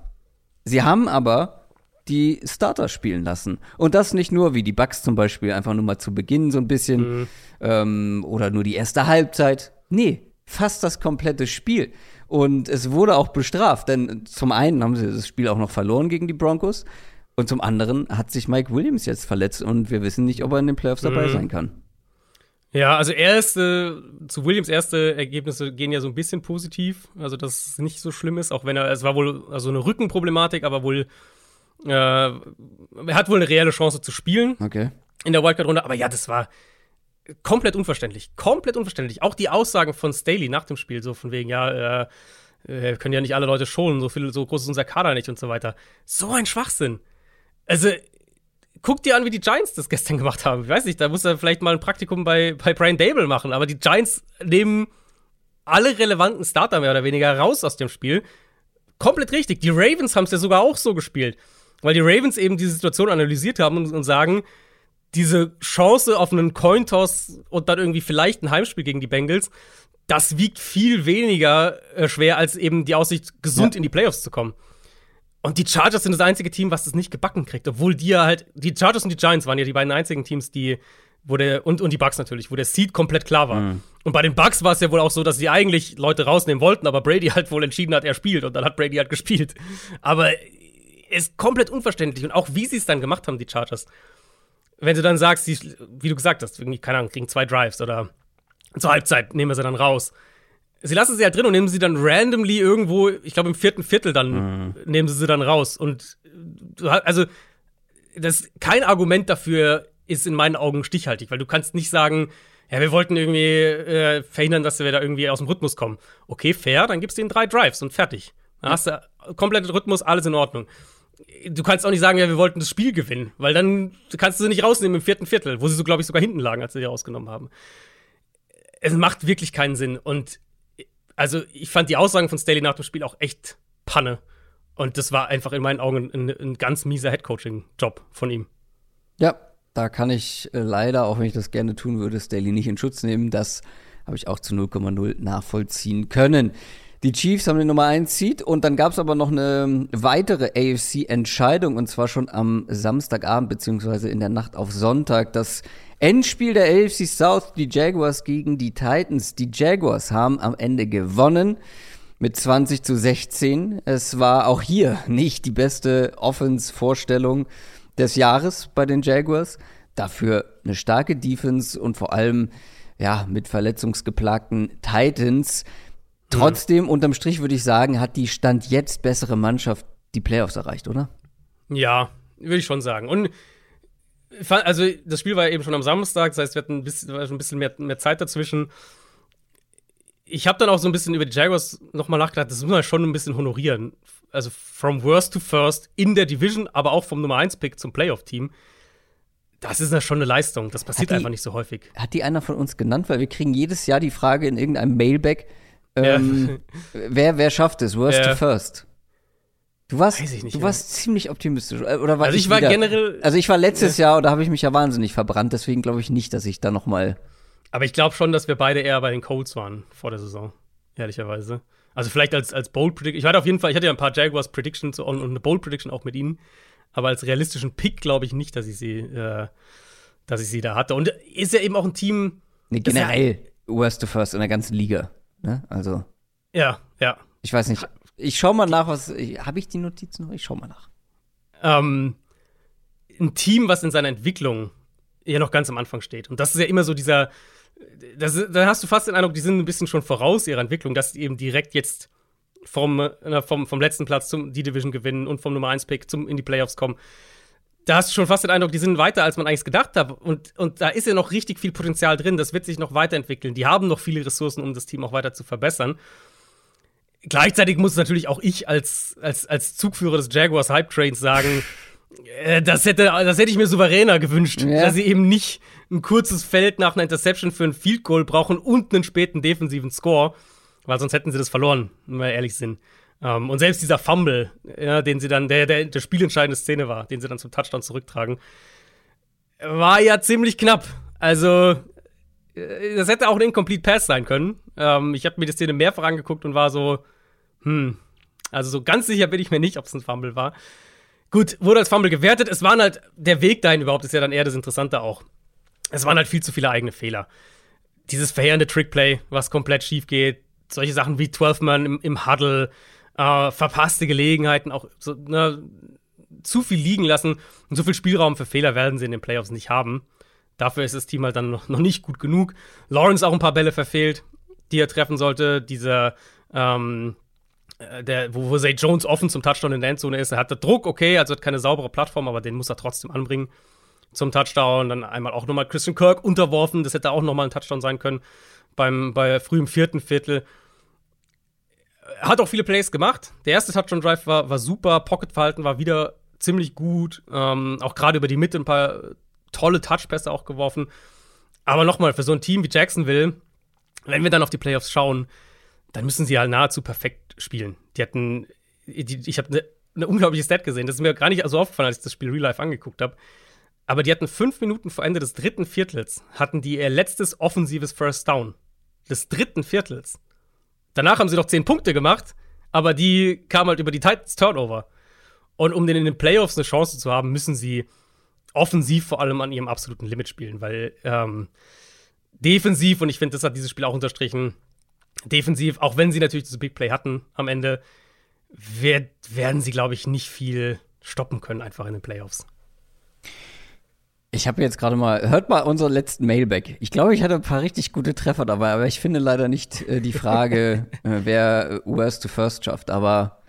Sie haben aber die Starter spielen lassen. Und das nicht nur wie die Bucks zum Beispiel, einfach nur mal zu Beginn so ein bisschen mhm. ähm, oder nur die erste Halbzeit. Nee, fast das komplette Spiel. Und es wurde auch bestraft, denn zum einen haben sie das Spiel auch noch verloren gegen die Broncos und zum anderen hat sich Mike Williams jetzt verletzt und wir wissen nicht, ob er in den Playoffs dabei Mhm. sein kann. Ja, also erste, zu Williams erste Ergebnisse gehen ja so ein bisschen positiv, also dass es nicht so schlimm ist, auch wenn er, es war wohl also eine Rückenproblematik, aber wohl, äh, er hat wohl eine reelle Chance zu spielen Okay. in der Wildcard-Runde, aber ja, das war komplett unverständlich, komplett unverständlich. Auch die Aussagen von Staley nach dem Spiel, so von wegen, ja, äh, wir können ja nicht alle Leute schonen, so viel, so groß ist unser Kader nicht und so weiter. So ein Schwachsinn. Also, guck dir an, wie die Giants das gestern gemacht haben. Ich weiß nicht, da muss er vielleicht mal ein Praktikum bei, bei Brian Dable machen, aber die Giants nehmen alle relevanten Starter mehr oder weniger raus aus dem Spiel. Komplett richtig. Die Ravens haben es ja sogar auch so gespielt. Weil die Ravens eben diese Situation analysiert haben und, und sagen, diese Chance auf einen Cointoss und dann irgendwie vielleicht ein Heimspiel gegen die Bengals, das wiegt viel weniger äh, schwer, als eben die Aussicht, gesund Ja. in die Playoffs zu kommen. Und die Chargers sind das einzige Team, was das nicht gebacken kriegt, obwohl die ja halt, die Chargers und die Giants waren ja die beiden einzigen Teams, die, wo der, und, und die Bucks natürlich, wo der Seed komplett klar war. Und bei den Bucks war es ja wohl auch so, dass sie eigentlich Leute rausnehmen wollten, aber Brady halt wohl entschieden hat, er spielt und dann hat Brady halt gespielt. Aber ist komplett unverständlich und auch wie sie es dann gemacht haben, die Chargers. Wenn du dann sagst, die, wie du gesagt hast, irgendwie, keine Ahnung, kriegen zwei Drives oder zur Halbzeit nehmen wir sie dann raus. Sie lassen sie halt drin und nehmen sie dann randomly irgendwo, ich glaube im vierten Viertel dann, nehmen sie sie dann raus. Und du hast, also, das, kein Argument dafür ist in meinen Augen stichhaltig, weil du kannst nicht sagen, ja, wir wollten irgendwie äh, verhindern, dass wir da irgendwie aus dem Rhythmus kommen. Okay, fair, dann gibst du ihnen drei Drives und fertig. Dann hast du kompletten Rhythmus, alles in Ordnung. Du kannst auch nicht sagen, ja, wir wollten das Spiel gewinnen, weil dann kannst du sie nicht rausnehmen im vierten Viertel, wo sie so, glaube ich, sogar hinten lagen, als sie die rausgenommen haben. Es macht wirklich keinen Sinn. Und also, ich fand die Aussagen von Staley nach dem Spiel auch echt Panne. Und das war einfach in meinen Augen ein, ein ganz mieser Headcoaching-Job von ihm. Ja, da kann ich äh, leider, auch wenn ich das gerne tun würde, Staley nicht in Schutz nehmen. Das habe ich auch zu 0,0 nachvollziehen können. Die Chiefs haben den Nummer 1 Seed und dann gab es aber noch eine weitere AFC-Entscheidung und zwar schon am Samstagabend beziehungsweise in der Nacht auf Sonntag. Das Endspiel der AFC South, die Jaguars gegen die Titans. Die Jaguars haben am Ende gewonnen mit 20 zu 16. Es war auch hier nicht die beste Offense-Vorstellung des Jahres bei den Jaguars. Dafür eine starke Defense und vor allem ja mit verletzungsgeplagten Titans. Trotzdem, unterm Strich würde ich sagen, hat die Stand jetzt bessere Mannschaft die Playoffs erreicht, oder? Ja, würde ich schon sagen. Und also das Spiel war eben schon am Samstag, das heißt, wir hatten ein bisschen, ein bisschen mehr, mehr Zeit dazwischen. Ich habe dann auch so ein bisschen über die Jaguars nochmal nachgedacht, das muss man schon ein bisschen honorieren. Also from worst to first in der Division, aber auch vom Nummer 1 Pick zum Playoff-Team. Das ist ja schon eine Leistung. Das passiert die- einfach nicht so häufig. Hat die einer von uns genannt? Weil wir kriegen jedes Jahr die Frage in irgendeinem Mailback, ähm, wer, wer schafft es? Worst Ja. to first. Du warst, ich nicht, du ja. warst ziemlich optimistisch. Äh, Oder war Also ich war wieder? generell- Also ich war letztes Jahr und da habe ich mich ja wahnsinnig verbrannt. Deswegen glaube ich nicht, dass ich da noch mal Aber ich glaube schon, dass wir beide eher bei den Colts waren vor der Saison, ehrlicherweise. Also vielleicht als, als Bold Prediction. Ich hatte auf jeden Fall, ich hatte ja ein paar Jaguars Predictions und, und eine Bold Prediction auch mit ihnen. Aber als realistischen Pick glaube ich nicht, dass ich sie, äh, dass ich sie da hatte. Und ist ja eben auch ein Team. Nee, ist ja- generell Worst to First in der ganzen Liga. Ne? Also, Ja, ja. ich weiß nicht. Ich schau mal nach, was. Habe ich die Notizen noch? Ich schau mal nach. ähm, ein Team, was in seiner Entwicklung ja noch ganz am Anfang steht. Und das ist ja immer so dieser, das, da hast du fast den Eindruck, die sind ein bisschen schon voraus ihrer Entwicklung, dass die eben direkt jetzt vom, äh, vom, vom letzten Platz zum die Division gewinnen und vom Nummer 1 Pick zum in die Playoffs kommen. Da hast du schon fast den Eindruck, die sind weiter, als man eigentlich gedacht hat. Und, und da ist ja noch richtig viel Potenzial drin. Das wird sich noch weiterentwickeln. Die haben noch viele Ressourcen, um das Team auch weiter zu verbessern. Gleichzeitig muss natürlich auch ich als, als, als Zugführer des Jaguars Hype Trains sagen, äh, das, hätte, das hätte ich mir souveräner gewünscht, Ja. dass sie eben nicht ein kurzes Feld nach einer Interception für ein Field Goal brauchen und einen späten defensiven Score, weil sonst hätten sie das verloren, wenn wir ehrlich sind. Ähm, und selbst dieser Fumble, ja, den sie dann, der, der, der spielentscheidende Szene war, den sie dann zum Touchdown zurücktragen, war ja ziemlich knapp. Also, äh, das hätte auch ein Incomplete Pass sein können. Ähm, ich habe mir die Szene mehrfach angeguckt und war so, hm, also so ganz sicher bin ich mir nicht, ob es ein Fumble war. Gut, wurde als Fumble gewertet. Es waren halt, der Weg dahin überhaupt ist ja dann eher das Interessante auch. Es waren halt viel zu viele eigene Fehler. Dieses verheerende Trickplay, was komplett schief geht. solche Sachen wie 12 Man im, im Huddle, äh, verpasste Gelegenheiten, auch so, ne, zu viel liegen lassen und so viel Spielraum für Fehler werden sie in den Playoffs nicht haben. Dafür ist das Team halt dann noch, nicht gut genug. Lawrence auch ein paar Bälle verfehlt, die er treffen sollte. Dieser, ähm, äh, der, wo, wo Zay Jones offen zum Touchdown in der Endzone ist. Er hatte Druck, okay, also hat keine saubere Plattform, aber den muss er trotzdem anbringen zum Touchdown. Dann einmal auch nochmal Christian Kirk unterworfen. Das hätte auch nochmal ein Touchdown sein können beim, bei frühem vierten Viertel. Hat auch viele Plays gemacht. Der erste Touchdown-Drive war, war super. Pocket-Verhalten war wieder ziemlich gut. Ähm, auch gerade über die Mitte ein paar tolle Touchpässe auch geworfen. Aber nochmal, für so ein Team wie Jacksonville, wenn wir dann auf die Playoffs schauen, dann müssen sie halt nahezu perfekt spielen. Die hatten, die, ich habe eine ne unglaubliche Stat gesehen. Das ist mir gar nicht so aufgefallen, als ich das Spiel Real Life angeguckt habe. Aber die hatten fünf Minuten vor Ende des dritten Viertels, hatten die ihr letztes offensives First Down. Des dritten Viertels. Danach haben sie noch zehn Punkte gemacht, aber die kamen halt über die Titans Turnover. Und um in den Playoffs eine Chance zu haben, müssen sie offensiv vor allem an ihrem absoluten Limit spielen, weil ähm, defensiv, und ich finde, das hat dieses Spiel auch unterstrichen, defensiv, auch wenn sie natürlich das Big Play hatten am Ende, werd, werden sie, glaube ich, nicht viel stoppen können, einfach in den Playoffs. Ich habe jetzt gerade mal, hört mal unseren letzten Mailback. Ich glaube, ich hatte ein paar richtig gute Treffer dabei, aber ich finde leider nicht äh, die Frage, äh, wer Worst to First schafft. Aber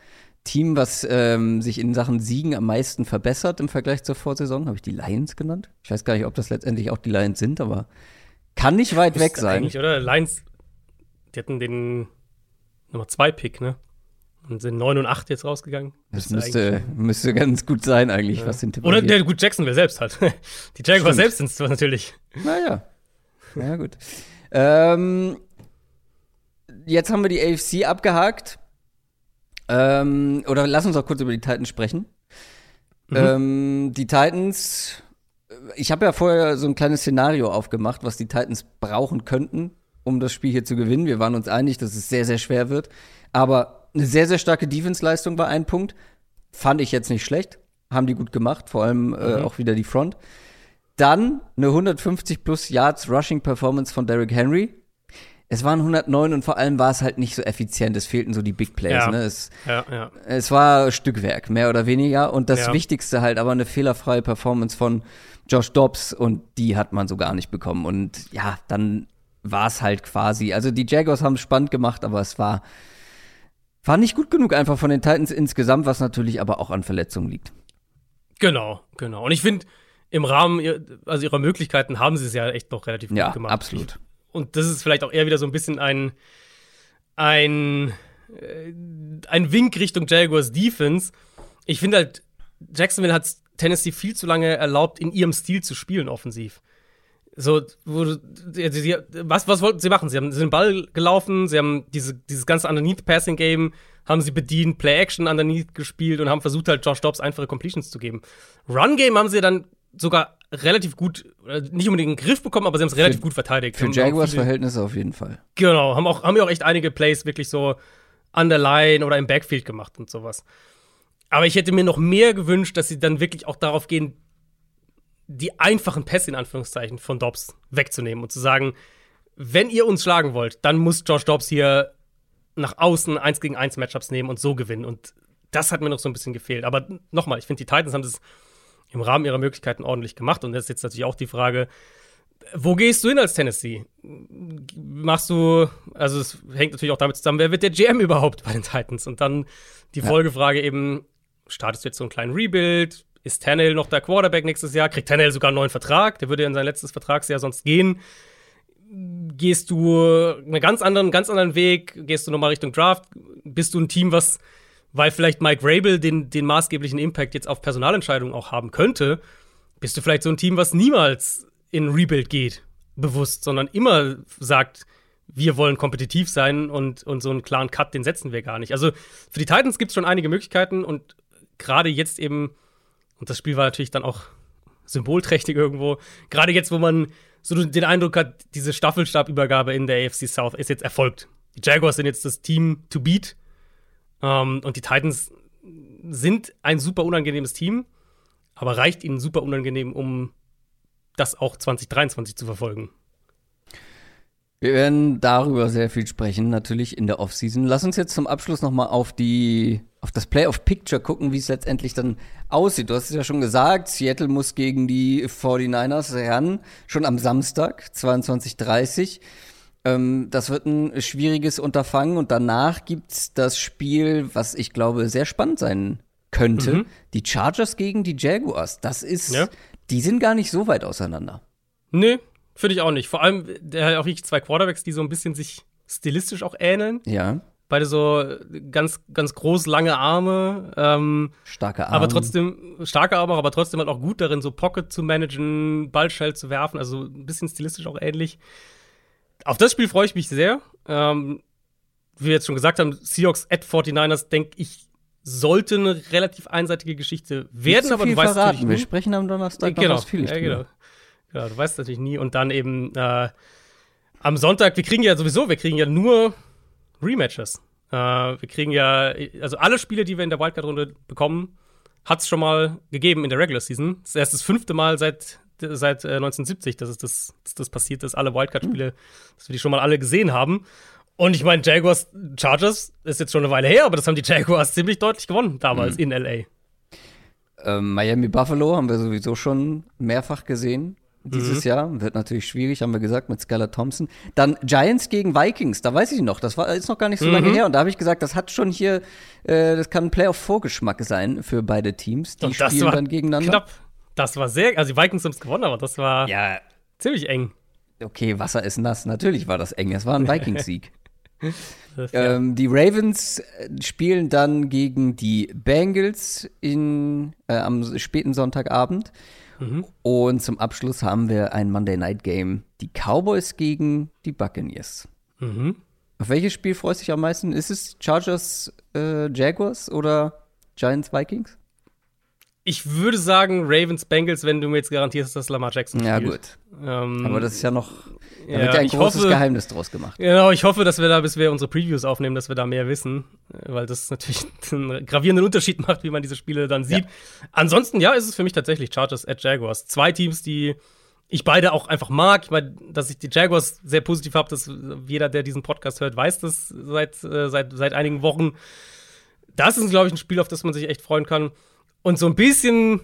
Team, was ähm, sich in Sachen Siegen am meisten verbessert im Vergleich zur Vorsaison, habe ich die Lions genannt. Ich weiß gar nicht, ob das letztendlich auch die Lions sind, aber kann nicht weit weg sein. Eigentlich, oder? Lions, die hatten den Nummer 2 Pick, ne? Und sind 9 und 8 jetzt rausgegangen. Das müsste, müsste ganz gut sein, eigentlich, ja. was den Tipp Oder der gut Jacksonville selbst halt. Die Jaguars selbst sind es natürlich. Naja. Ja, gut. ähm, jetzt haben wir die AFC abgehakt. Ähm, oder lass uns auch kurz über die Titans sprechen. Mhm. Ähm, die Titans, ich habe ja vorher so ein kleines Szenario aufgemacht, was die Titans brauchen könnten, um das Spiel hier zu gewinnen. Wir waren uns einig, dass es sehr, sehr schwer wird. Aber eine sehr, sehr starke Defense-Leistung war ein Punkt. Fand ich jetzt nicht schlecht. Haben die gut gemacht, vor allem äh, mhm. auch wieder die Front. Dann eine 150 plus Yards Rushing Performance von Derrick Henry es waren 109 und vor allem war es halt nicht so effizient. Es fehlten so die Big Plays. Ja. Ne? Es, ja, ja. es war Stückwerk, mehr oder weniger. Und das Wichtigste halt aber eine fehlerfreie Performance von Josh Dobbs und die hat man so gar nicht bekommen. Und ja, dann war es halt quasi. Also die Jaguars haben es spannend gemacht, aber es war, war nicht gut genug einfach von den Titans insgesamt, was natürlich aber auch an Verletzungen liegt. Genau, genau. Und ich finde, im Rahmen also ihrer Möglichkeiten haben sie es ja echt noch relativ gut gemacht. Ja, absolut und das ist vielleicht auch eher wieder so ein bisschen ein, ein, äh, ein Wink Richtung Jaguars Defense. Ich finde halt, Jacksonville hat Tennessee viel zu lange erlaubt, in ihrem Stil zu spielen, offensiv. So, wo, sie, was, was wollten sie machen? Sie haben sie den Ball gelaufen, sie haben diese, dieses ganze Underneath-Passing-Game, haben sie bedient, Play-Action underneath gespielt und haben versucht, halt Josh Dobbs einfache Completions zu geben. Run-Game haben sie dann sogar relativ gut, nicht unbedingt in den Griff bekommen, aber sie haben es relativ gut verteidigt. Für Jaguars-Verhältnisse auf jeden Fall. Genau, haben auch, haben ja auch echt einige Plays wirklich so an der Line oder im Backfield gemacht und sowas. Aber ich hätte mir noch mehr gewünscht, dass sie dann wirklich auch darauf gehen, die einfachen Pässe in Anführungszeichen von Dobbs wegzunehmen und zu sagen, wenn ihr uns schlagen wollt, dann muss Josh Dobbs hier nach außen 1 gegen 1 Matchups nehmen und so gewinnen. Und das hat mir noch so ein bisschen gefehlt. Aber nochmal, ich finde, die Titans haben das im Rahmen ihrer Möglichkeiten ordentlich gemacht. Und das ist jetzt natürlich auch die Frage, wo gehst du hin als Tennessee? Machst du, also es hängt natürlich auch damit zusammen, wer wird der GM überhaupt bei den Titans? Und dann die ja. Folgefrage eben, startest du jetzt so einen kleinen Rebuild? Ist Tannehill noch der Quarterback nächstes Jahr? Kriegt Tannehill sogar einen neuen Vertrag? Der würde ja in sein letztes Vertragsjahr sonst gehen. Gehst du einen ganz anderen, ganz anderen Weg? Gehst du nochmal Richtung Draft? Bist du ein Team, was weil vielleicht Mike Rabel den, den maßgeblichen Impact jetzt auf Personalentscheidungen auch haben könnte, bist du vielleicht so ein Team, was niemals in Rebuild geht, bewusst, sondern immer sagt, wir wollen kompetitiv sein und, und so einen klaren Cut, den setzen wir gar nicht. Also für die Titans gibt es schon einige Möglichkeiten und gerade jetzt eben, und das Spiel war natürlich dann auch symbolträchtig irgendwo, gerade jetzt, wo man so den Eindruck hat, diese Staffelstabübergabe in der AFC South ist jetzt erfolgt. Die Jaguars sind jetzt das Team to beat ähm, und die Titans sind ein super unangenehmes Team, aber reicht ihnen super unangenehm, um das auch 2023 zu verfolgen. Wir werden darüber sehr viel sprechen, natürlich in der Offseason. Lass uns jetzt zum Abschluss nochmal auf die, auf das Playoff-Picture gucken, wie es letztendlich dann aussieht. Du hast es ja schon gesagt, Seattle muss gegen die 49ers ran, schon am Samstag, 22.30 ähm, das wird ein schwieriges Unterfangen und danach gibt's das Spiel, was ich glaube sehr spannend sein könnte. Mhm. Die Chargers gegen die Jaguars. Das ist, ja. die sind gar nicht so weit auseinander. Nö, Finde ich auch nicht. Vor allem, der hat auch wirklich zwei Quarterbacks, die so ein bisschen sich stilistisch auch ähneln. Ja. Beide so ganz, ganz groß, lange Arme. Ähm, starke Arme. Aber trotzdem, starke Arme, aber trotzdem halt auch gut darin, so Pocket zu managen, Ball schnell zu werfen. Also ein bisschen stilistisch auch ähnlich. Auf das Spiel freue ich mich sehr. Ähm, wie wir jetzt schon gesagt haben, Seahawks at 49ers, denke ich, sollte eine relativ einseitige Geschichte werden, aber du weißt verraten. Wir sprechen am Donnerstag genau, noch viel ja, genau. Ja, du weißt natürlich nie. Und dann eben äh, am Sonntag, wir kriegen ja sowieso, wir kriegen ja nur Rematches. Äh, wir kriegen ja, also alle Spiele, die wir in der Wildcard-Runde bekommen, hat es schon mal gegeben in der Regular Season. Das ist erst das fünfte Mal seit, seit äh, 1970, dass, es das, dass das passiert ist, alle Wildcard-Spiele, mhm. dass wir die schon mal alle gesehen haben. Und ich meine, Jaguars Chargers ist jetzt schon eine Weile her, aber das haben die Jaguars ziemlich deutlich gewonnen damals mhm. in LA. Ähm, Miami Buffalo haben wir sowieso schon mehrfach gesehen dieses mhm. Jahr. Wird natürlich schwierig, haben wir gesagt, mit Skylar Thompson. Dann Giants gegen Vikings, da weiß ich noch, das war, ist noch gar nicht so mhm. lange her. Und da habe ich gesagt, das hat schon hier, äh, das kann ein Playoff-Vorgeschmack sein für beide Teams. Die spielen dann gegeneinander. Knapp. Das war sehr, also die Vikings haben es gewonnen, aber das war ja. ziemlich eng. Okay, Wasser ist nass. Natürlich war das eng. Es war ein Vikings-Sieg. ähm, die Ravens äh, spielen dann gegen die Bengals in, äh, am späten Sonntagabend. Mhm. Und zum Abschluss haben wir ein Monday Night Game. Die Cowboys gegen die Buccaneers. Mhm. Auf welches Spiel freust du dich am meisten? Ist es Chargers äh, Jaguars oder Giants Vikings? Ich würde sagen Ravens Bengals, wenn du mir jetzt garantierst, dass Lamar Jackson spielt. Ja, gut. Ähm, Aber das ist ja noch da ja, wird ja ein großes hoffe, Geheimnis draus gemacht. Genau, ich hoffe, dass wir da, bis wir unsere Previews aufnehmen, dass wir da mehr wissen, weil das natürlich einen gravierenden Unterschied macht, wie man diese Spiele dann sieht. Ja. Ansonsten, ja, ist es für mich tatsächlich Chargers at Jaguars. Zwei Teams, die ich beide auch einfach mag. Ich meine, dass ich die Jaguars sehr positiv habe, dass jeder, der diesen Podcast hört, weiß das seit, äh, seit, seit einigen Wochen. Das ist, glaube ich, ein Spiel, auf das man sich echt freuen kann. Und so ein bisschen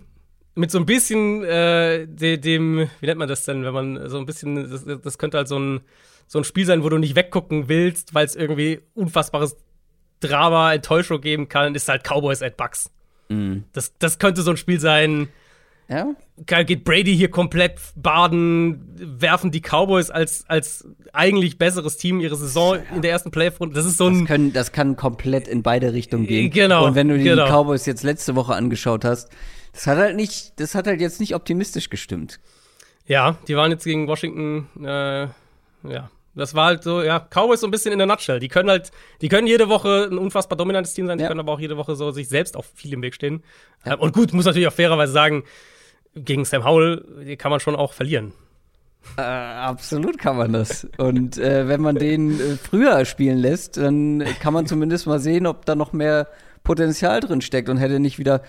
mit so ein bisschen äh, de, dem, wie nennt man das denn, wenn man so ein bisschen, das, das könnte halt so ein, so ein Spiel sein, wo du nicht weggucken willst, weil es irgendwie unfassbares Drama, Enttäuschung geben kann, ist halt Cowboys at Bucks. Mhm. Das, das könnte so ein Spiel sein. Ja. Geht Brady hier komplett baden, werfen die Cowboys als, als eigentlich besseres Team ihre Saison ja. in der ersten Playoff-Runde. Das ist so ein. Das, können, das kann komplett in beide Richtungen gehen. Genau. Und wenn du dir genau. die Cowboys jetzt letzte Woche angeschaut hast, das hat halt nicht, das hat halt jetzt nicht optimistisch gestimmt. Ja, die waren jetzt gegen Washington, äh, ja. Das war halt so, ja, Cowboys so ein bisschen in der Nutshell. Die können halt, die können jede Woche ein unfassbar dominantes Team sein, die ja. können aber auch jede Woche so sich selbst auf viel im Weg stehen. Ja. Und gut, muss natürlich auch fairerweise sagen, gegen Sam Howell kann man schon auch verlieren. Äh, absolut kann man das. Und äh, wenn man den äh, früher spielen lässt, dann kann man zumindest mal sehen, ob da noch mehr Potenzial drin steckt und hätte nicht wieder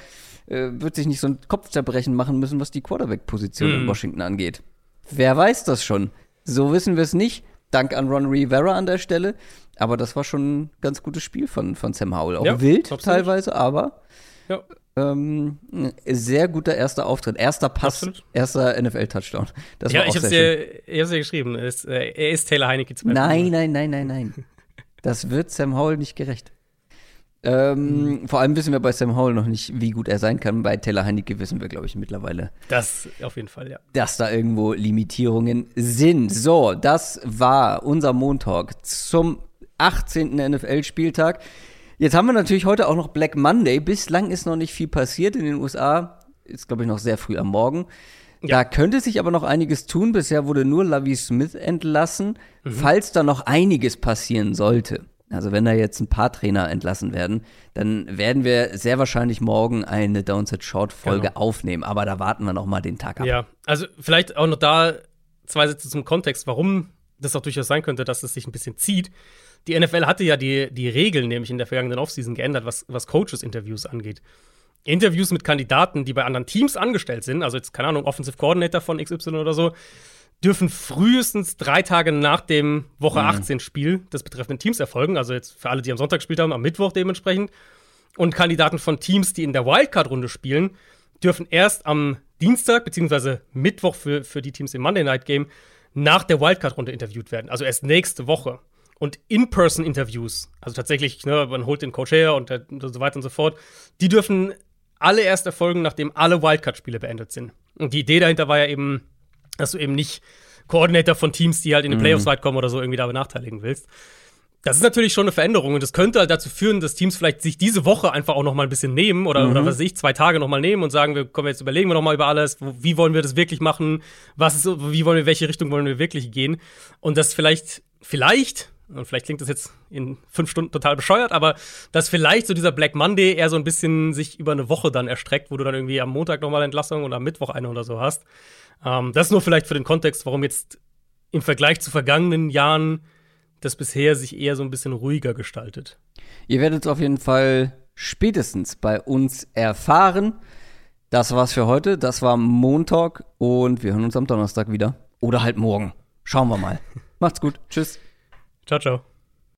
äh, wird sich nicht so ein Kopfzerbrechen machen müssen, was die Quarterback-Position mhm. in Washington angeht. Wer weiß das schon? So wissen wir es nicht. Dank an Ron Rivera an der Stelle. Aber das war schon ein ganz gutes Spiel von, von Sam Howell. Auch ja, wild absolut. teilweise, aber ja. Ähm, sehr guter erster Auftritt. Erster Pass, absolut. erster NFL-Touchdown. Ja, ich hab's, dir, ich hab's dir geschrieben. Er ist, äh, er ist Taylor Heineke. Nein, nein, nein, nein, nein. Das wird Sam Howell nicht gerecht. Ähm, mhm. Vor allem wissen wir bei Sam Howell noch nicht, wie gut er sein kann. Bei Taylor Heinecke wissen wir, glaube ich, mittlerweile. Das auf jeden Fall, ja. Dass da irgendwo Limitierungen sind. So, das war unser Montag zum 18. NFL-Spieltag. Jetzt haben wir natürlich heute auch noch Black Monday. Bislang ist noch nicht viel passiert in den USA. Ist, glaube ich, noch sehr früh am Morgen. Ja. Da könnte sich aber noch einiges tun. Bisher wurde nur Lavi Smith entlassen. Mhm. Falls da noch einiges passieren sollte, also wenn da jetzt ein paar Trainer entlassen werden, dann werden wir sehr wahrscheinlich morgen eine Downset Short Folge genau. aufnehmen. Aber da warten wir noch mal den Tag ab. Ja, also vielleicht auch noch da zwei Sätze zum Kontext, warum das auch durchaus sein könnte, dass es sich ein bisschen zieht. Die NFL hatte ja die, die Regeln nämlich in der vergangenen Offseason geändert, was, was Coaches-Interviews angeht. Interviews mit Kandidaten, die bei anderen Teams angestellt sind, also jetzt, keine Ahnung, Offensive Coordinator von XY oder so, dürfen frühestens drei Tage nach dem Woche 18 Spiel des betreffenden Teams erfolgen. Also jetzt für alle, die am Sonntag gespielt haben, am Mittwoch dementsprechend. Und Kandidaten von Teams, die in der Wildcard-Runde spielen, dürfen erst am Dienstag beziehungsweise Mittwoch für, für die Teams im Monday Night Game nach der Wildcard-Runde interviewt werden. Also erst nächste Woche. Und In-Person-Interviews, also tatsächlich, ne, man holt den Coach her und, der, und so weiter und so fort, die dürfen alle erst erfolgen, nachdem alle Wildcard-Spiele beendet sind. Und die Idee dahinter war ja eben, dass du eben nicht Koordinator von Teams, die halt in den Playoffs weit kommen oder so, irgendwie da benachteiligen willst. Das ist natürlich schon eine Veränderung und das könnte halt dazu führen, dass Teams vielleicht sich diese Woche einfach auch noch mal ein bisschen nehmen oder, oder was weiß ich, zwei Tage noch mal nehmen und sagen, wir kommen jetzt überlegen wir noch mal über alles, wie wollen wir das wirklich machen, was ist, wie wollen wir, welche Richtung wollen wir wirklich gehen? Und das vielleicht, vielleicht, und vielleicht klingt das jetzt in fünf Stunden total bescheuert, aber dass vielleicht so dieser Black Monday eher so ein bisschen sich über eine Woche dann erstreckt, wo du dann irgendwie am Montag noch mal Entlassung und am Mittwoch eine oder so hast. Ähm, das nur vielleicht für den Kontext, warum jetzt im Vergleich zu vergangenen Jahren das bisher sich eher so ein bisschen ruhiger gestaltet. Ihr werdet es auf jeden Fall spätestens bei uns erfahren. Das war's für heute. Das war Montag und wir hören uns am Donnerstag wieder. Oder halt morgen. Schauen wir mal. Macht's gut. Tschüss. Ciao, ciao.